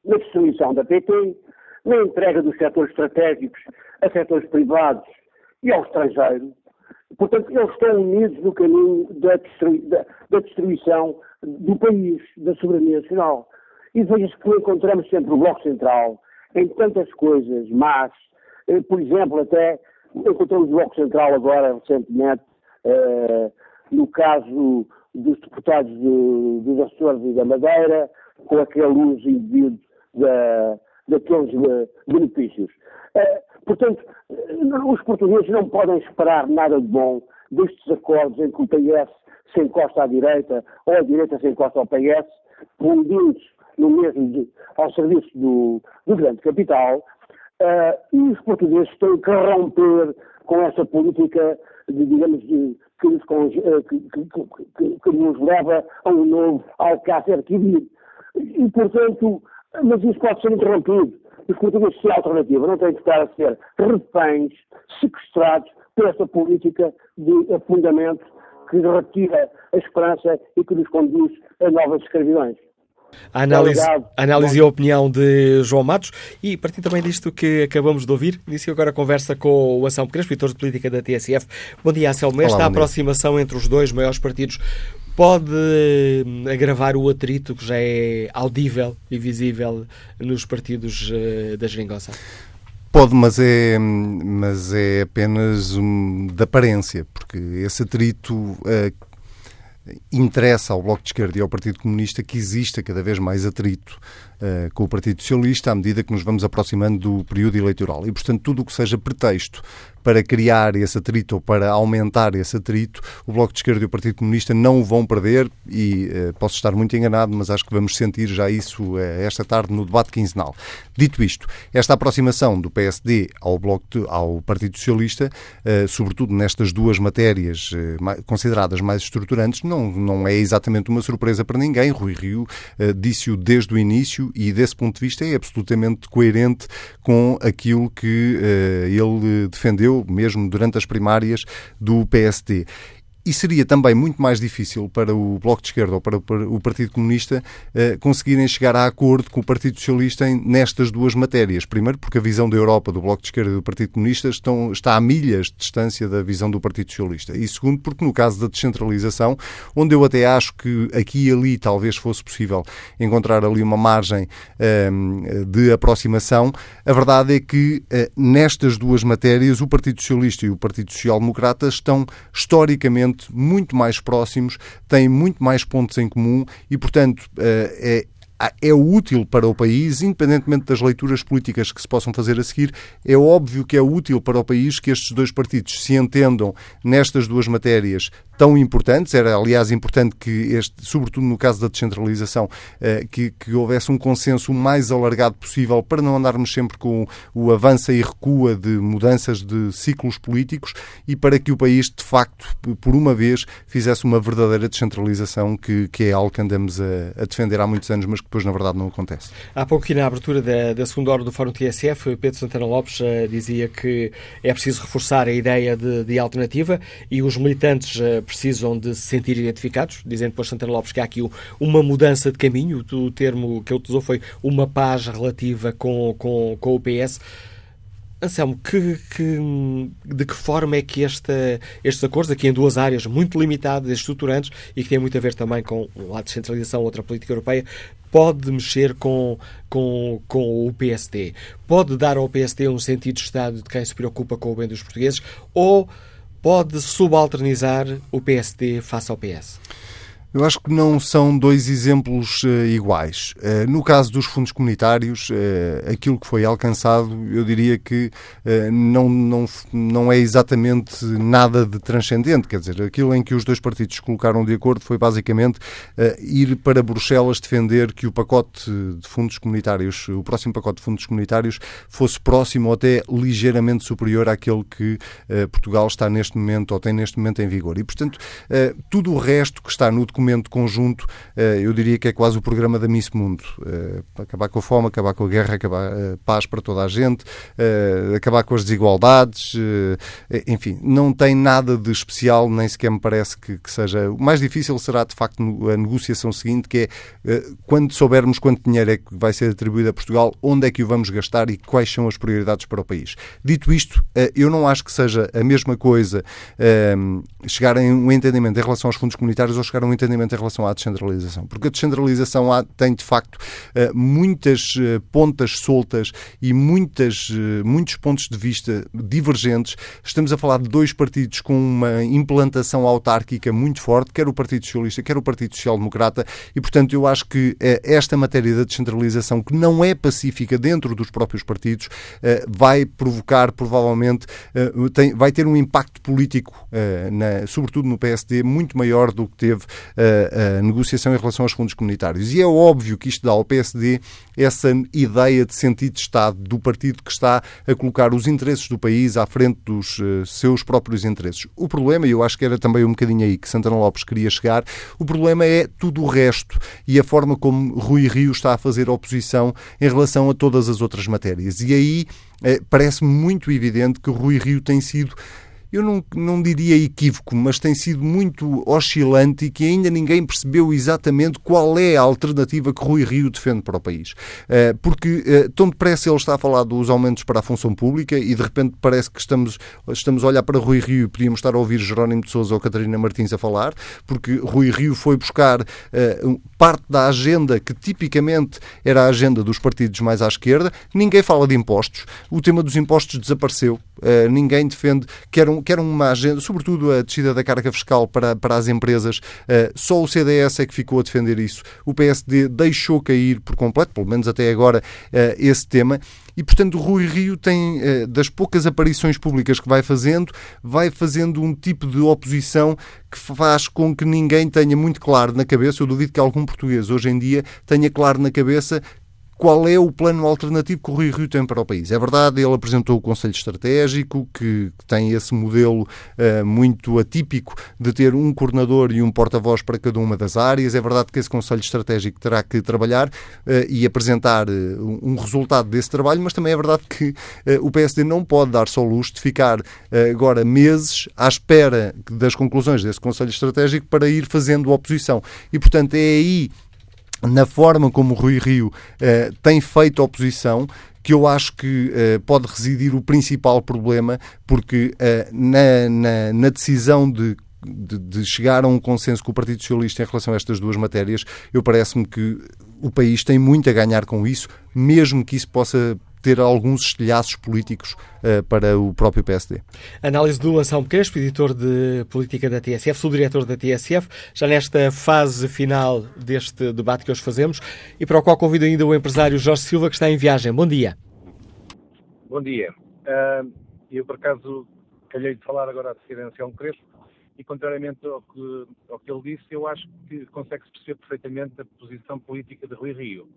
na destruição da PT, na entrega dos setores estratégicos a setores privados e ao estrangeiro. Portanto, eles estão unidos no caminho da, destrui da, da destruição do país, da soberania nacional. E veja-se que encontramos sempre o Bloco Central em tantas coisas más, eh, por exemplo, até encontramos o Bloco Central agora, recentemente, eh, no caso dos deputados de, dos Açores e da Madeira, com aquele uso indevido da, daqueles uh, benefícios. Portanto, os portugueses não podem esperar nada de bom destes acordos em que o PS se encosta à direita ou a direita se encosta ao PS, fundidos no mesmo de, ao serviço do, do grande capital, Uh, e os portugueses têm que romper com essa política, de, digamos, de, que, uh, que, que, que, nos leva a um novo alcácer adquirido. E, portanto, mas isso pode ser interrompido. Os portugueses têm alternativa, não têm que estar a ser reféns, sequestrados por essa política de afundamento que retira a esperança e que nos conduz a novas escravidões. A análise, a análise e a opinião de João Matos e a partir também disto que acabamos de ouvir, inicio agora a conversa com o Anselmo Crespo, editor de política da TSF. Bom dia, Anselmo. Esta aproximação entre os dois maiores partidos pode hum, agravar o atrito que já é audível e visível nos partidos uh, da geringonça? Pode, mas é, mas é apenas um, de aparência, porque esse atrito uh, interessa ao Bloco de Esquerda e ao Partido Comunista que exista cada vez mais atrito com o Partido Socialista à medida que nos vamos aproximando do período eleitoral. E, portanto, tudo o que seja pretexto para criar esse atrito ou para aumentar esse atrito, o Bloco de Esquerda e o Partido Comunista não o vão perder e uh, posso estar muito enganado, mas acho que vamos sentir já isso uh, esta tarde no debate quinzenal. Dito isto, esta aproximação do PSD ao, Bloco de, ao Partido Socialista, uh, sobretudo nestas duas matérias consideradas mais estruturantes, não, não é exatamente uma surpresa para ninguém. Rui Rio disse-o desde o início e, desse ponto de vista, é absolutamente coerente com aquilo que ele defendeu mesmo durante as primárias do PSD. E seria também muito mais difícil para o Bloco de Esquerda ou para o Partido Comunista uh, conseguirem chegar a acordo com o Partido Socialista nestas duas matérias. Primeiro, porque a visão da Europa do Bloco de Esquerda e do Partido Comunista estão, está a milhas de distância da visão do Partido Socialista. E segundo, porque no caso da descentralização, onde eu até acho que aqui e ali talvez fosse possível encontrar ali uma margem uh, de aproximação, a verdade é que uh, nestas duas matérias o Partido Socialista e o Partido Social Democrata estão historicamente muito mais próximos, têm muito mais pontos em comum e, portanto, é, é útil para o país, independentemente das leituras políticas que se possam fazer a seguir, é óbvio que é útil para o país que estes dois partidos se entendam nestas duas matérias tão importantes. Era, aliás, importante que este, sobretudo no caso da descentralização, eh, que, que houvesse um consenso o mais alargado possível para não andarmos sempre com o avança e recua de mudanças de ciclos políticos e para que o país, de facto, por uma vez, fizesse uma verdadeira descentralização que, que é algo que andamos a, a defender há muitos anos, mas que depois, na verdade, não acontece. Há pouco aqui na abertura da, da segunda hora do Fórum TSF, Pedro Santana Lopes uh, dizia que é preciso reforçar a ideia de, de alternativa e os militantes uh, precisam de se sentir identificados, dizendo depois Santana Lopes que há aqui uma mudança de caminho, o termo que ele usou foi uma paz relativa com, com, com o PS. Anselmo, que, que, de que forma é que esta, estes acordos, aqui em duas áreas muito limitadas, estruturantes, e que têm muito a ver também com um lado de centralização, outra política europeia, pode mexer com, com, com o PSD? Pode dar ao PSD um sentido de Estado de quem se preocupa com o bem dos portugueses? Ou pode subalternizar o PSD face ao PS? Eu acho que não são dois exemplos uh, iguais. Uh, no caso dos fundos comunitários, uh, aquilo que foi alcançado, eu diria que não, não, não é exatamente nada de transcendente. Quer dizer, aquilo em que os dois partidos colocaram de acordo foi basicamente ir para Bruxelas defender que o pacote de fundos comunitários, o próximo pacote de fundos comunitários, fosse próximo ou até ligeiramente superior àquele que Portugal está neste momento ou tem neste momento em vigor. E, portanto, tudo o resto que está no documento documento conjunto, eh, eu diria que é quase o programa da Miss Mundo. Eh, acabar com a fome, acabar com a guerra, acabar eh, paz para toda a gente, acabar com as desigualdades, enfim, não tem nada de especial, nem sequer me parece que, que seja. O mais difícil será, de facto, a negociação seguinte, que é quando soubermos quanto dinheiro é que vai ser atribuído a Portugal, onde é que o vamos gastar e quais são as prioridades para o país. Dito isto, eu não acho que seja a mesma coisa chegar a um entendimento em relação aos fundos comunitários ou chegar a um entendimento em relação à descentralização, porque a descentralização há, tem de facto eh, muitas eh, pontas soltas e muitas, eh, muitos pontos de vista divergentes. Estamos a falar de dois partidos com uma implantação autárquica muito forte, quer o Partido Socialista, quer o Partido Social Democrata, e portanto eu acho que esta matéria da descentralização, que não é pacífica dentro dos próprios partidos, vai provocar provavelmente, vai ter um impacto político, sobretudo no PSD, muito maior do que teve a, negociação em relação aos fundos comunitários. E é óbvio que isto dá ao PSD essa ideia de sentido de Estado do partido que está a colocar os interesses do país à frente dos uh, seus próprios interesses. O problema, e eu acho que era também um bocadinho aí que Santana Lopes queria chegar, o problema é tudo o resto e a forma como Rui Rio está a fazer oposição em relação a todas as outras matérias. E aí eh, parece muito evidente que Rui Rio tem sido eu não, não diria equívoco, mas tem sido muito oscilante e que ainda ninguém percebeu exatamente qual é a alternativa que Rui Rio defende para o país. Eh, porque eh, tão depressa ele está a falar dos aumentos para a função pública e de repente parece que estamos, estamos a olhar para Rui Rio e podíamos estar a ouvir Jerónimo de Sousa ou Catarina Martins a falar, porque Rui Rio foi buscar eh, parte da agenda que tipicamente era a agenda dos partidos mais à esquerda. Ninguém fala de impostos. O tema dos impostos desapareceu. Ninguém defende que eram que era uma agenda, sobretudo a descida da carga fiscal para, para as empresas, uh, só o CDS é que ficou a defender isso. O PSD deixou cair por completo, pelo menos até agora, uh, esse tema. E, portanto, Rui Rio tem, uh, das poucas aparições públicas que vai fazendo, vai fazendo um tipo de oposição que faz com que ninguém tenha muito claro na cabeça, eu duvido que algum português hoje em dia tenha claro na cabeça qual é o plano alternativo que o Rui Rio tem para o país. É verdade, ele apresentou o Conselho Estratégico, que, tem esse modelo uh, muito atípico de ter um coordenador e um porta-voz para cada uma das áreas. É verdade que esse Conselho Estratégico terá que trabalhar uh, e apresentar uh, um resultado desse trabalho, mas também é verdade que o PSD não pode dar só luxo de ficar agora meses à espera das conclusões desse Conselho Estratégico para ir fazendo oposição. E, portanto, é aí na forma como o Rui Rio uh, tem feito oposição, que eu acho que uh, pode residir o principal problema, porque uh, na, na, na, decisão de, de, de, chegar a um consenso com o Partido Socialista em relação a estas duas matérias, eu parece-me que o país tem muito a ganhar com isso, mesmo que isso possa ter alguns estilhaços políticos uh, para o próprio PSD. Análise do Anselmo Crespo, editor de política da TSF, subdiretor da TSF, já nesta fase final deste debate que hoje fazemos e para o qual convido ainda o empresário Jorge Silva, que está em viagem. Bom dia. Bom dia. Uh, eu, por acaso, calhei de falar agora de Residencial Crespo e, contrariamente ao que, ao que ele disse, eu acho que consegue-se perceber perfeitamente a posição política de Rui Rio.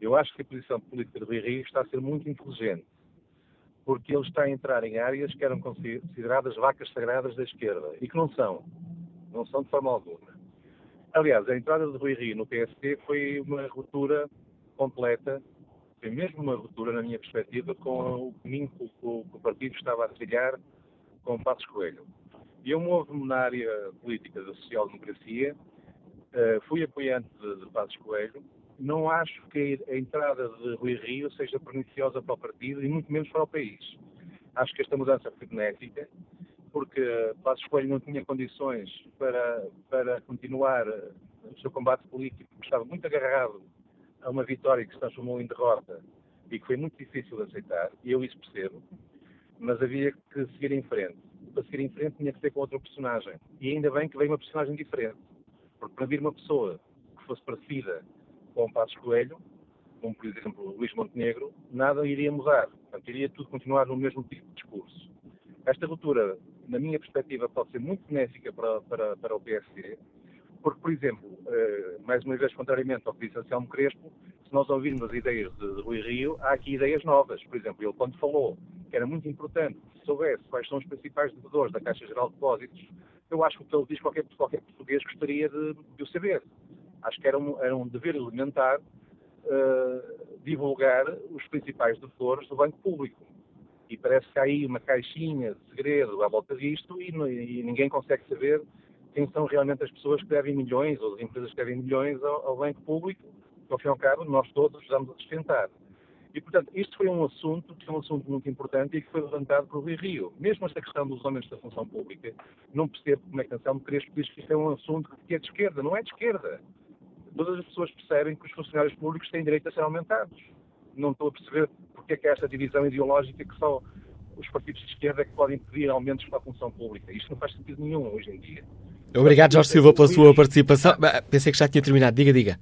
Eu acho que a posição política de Rui Rio está a ser muito inteligente, porque ele está a entrar em áreas que eram consideradas vacas sagradas da esquerda e que não são. Não são de forma alguma. Aliás, a entrada de Rui Rio no PST foi uma ruptura completa, foi mesmo uma ruptura, na minha perspectiva, com o caminho que o, que o partido estava a trilhar com Passos Coelho. E eu movo-me na área política da social-democracia, uh, fui apoiante de, de Passos Coelho, não acho que a entrada de Rui Rio seja perniciosa para o partido e muito menos para o país. Acho que esta mudança foi benéfica, porque Passos Coelho não tinha condições para, para continuar o seu combate político, estava muito agarrado a uma vitória que se transformou em derrota e que foi muito difícil de aceitar, e eu isso percebo, mas havia que seguir em frente. Para seguir em frente tinha que ser com outro personagem. E ainda bem que veio uma personagem diferente. Porque para vir uma pessoa que fosse parecida com Passos Coelho, como por exemplo Luís Montenegro, nada iria mudar. Portanto, iria tudo continuar no mesmo tipo de discurso. Esta ruptura, na minha perspectiva, pode ser muito benéfica para, para, para o PSD, porque, por exemplo, eh, mais uma vez, contrariamente ao que disse Anselmo Crespo, se nós ouvirmos as ideias de, de Rui Rio, há aqui ideias novas. Por exemplo, ele quando falou que era muito importante que soubesse quais são os principais devedores da Caixa Geral de Depósitos, eu acho que o que ele diz qualquer, qualquer português gostaria de, de o saber. Acho que era um, era um dever elementar uh, divulgar os principais devedores do Banco Público. E parece que há aí uma caixinha de segredo à volta disto e, e ninguém consegue saber quem são realmente as pessoas que devem milhões ou as empresas que devem milhões ao, ao Banco Público, que ao fim e ao cabo nós todos ajudamos a sustentar. E, portanto, isto foi um assunto que é um assunto muito importante e que foi levantado por Rui Rio. Mesmo esta questão dos aumentos da função pública, não percebo como é que Anselmo Crespo diz que isto é um assunto que é de esquerda. Não é de esquerda. Todas as pessoas percebem que os funcionários públicos têm direito a ser aumentados. Não estou a perceber porque é que há esta divisão ideológica que só os partidos de esquerda é que podem pedir aumentos para a função pública. Isto não faz sentido nenhum hoje em dia. Obrigado, Jorge Silva, pela sua participação. Pensei que já tinha terminado. Diga, diga.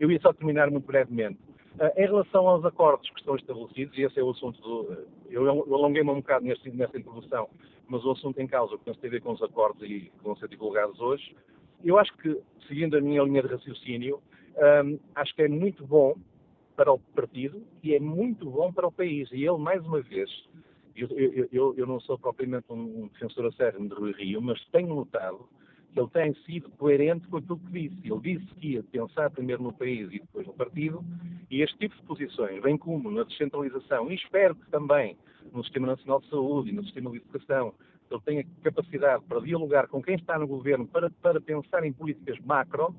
Eu ia só terminar muito brevemente. Uh, em relação aos acordos que estão estabelecidos, e esse é o assunto do. Eu, eu alonguei-me um bocado nesta, introdução, mas o assunto em causa, que tem a ver com os acordos e que vão ser divulgados hoje, eu acho que, seguindo a minha linha de raciocínio, um, acho que é muito bom para o partido e é muito bom para o país. E ele, mais uma vez, eu, eu, eu, eu não sou propriamente um defensor acérrimo de Rui Rio, mas tenho notado que ele tem sido coerente com aquilo que disse. Ele disse que ia pensar primeiro no país e depois no partido, e este tipo de posições, bem como na descentralização, e espero que também no Sistema Nacional de Saúde e no Sistema de Educação, ele tenha capacidade para dialogar com quem está no governo para, para pensar em políticas macro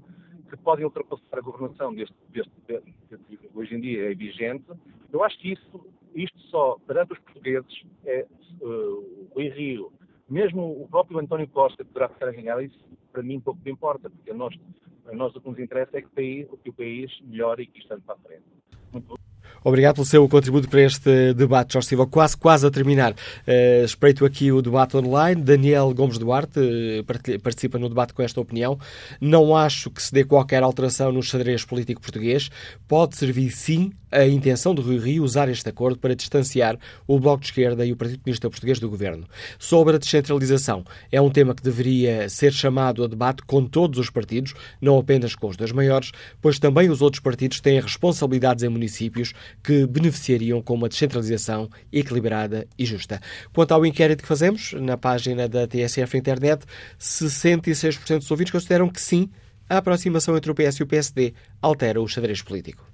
que podem ultrapassar a governação deste, deste, deste, deste hoje em dia é vigente. Eu acho que isso, isto só perante os portugueses é uh, o Rio, mesmo o próprio António Costa poderá ficar a ganhar, isso para mim pouco me importa, porque a nós, a nós o que nos interessa é que o país, que o país melhore e que ande para a frente. Muito bom. Obrigado pelo seu contributo para este debate, Jorge Silva. Quase, quase a terminar. Uh, espreito aqui o debate online. Daniel Gomes Duarte uh, participa no debate com esta opinião. Não acho que se dê qualquer alteração no xadrez político português. Pode servir, sim, a intenção de Rui Rio usar este acordo para distanciar o Bloco de Esquerda e o Partido Comunista Português do governo. Sobre a descentralização, é um tema que deveria ser chamado a debate com todos os partidos, não apenas com os dois maiores, pois também os outros partidos têm responsabilidades em municípios que beneficiariam com uma descentralização equilibrada e justa. Quanto ao inquérito que fazemos, na página da TSF Internet, 66% dos ouvintes consideram que sim, a aproximação entre o PS e o PSD altera o xadrez político.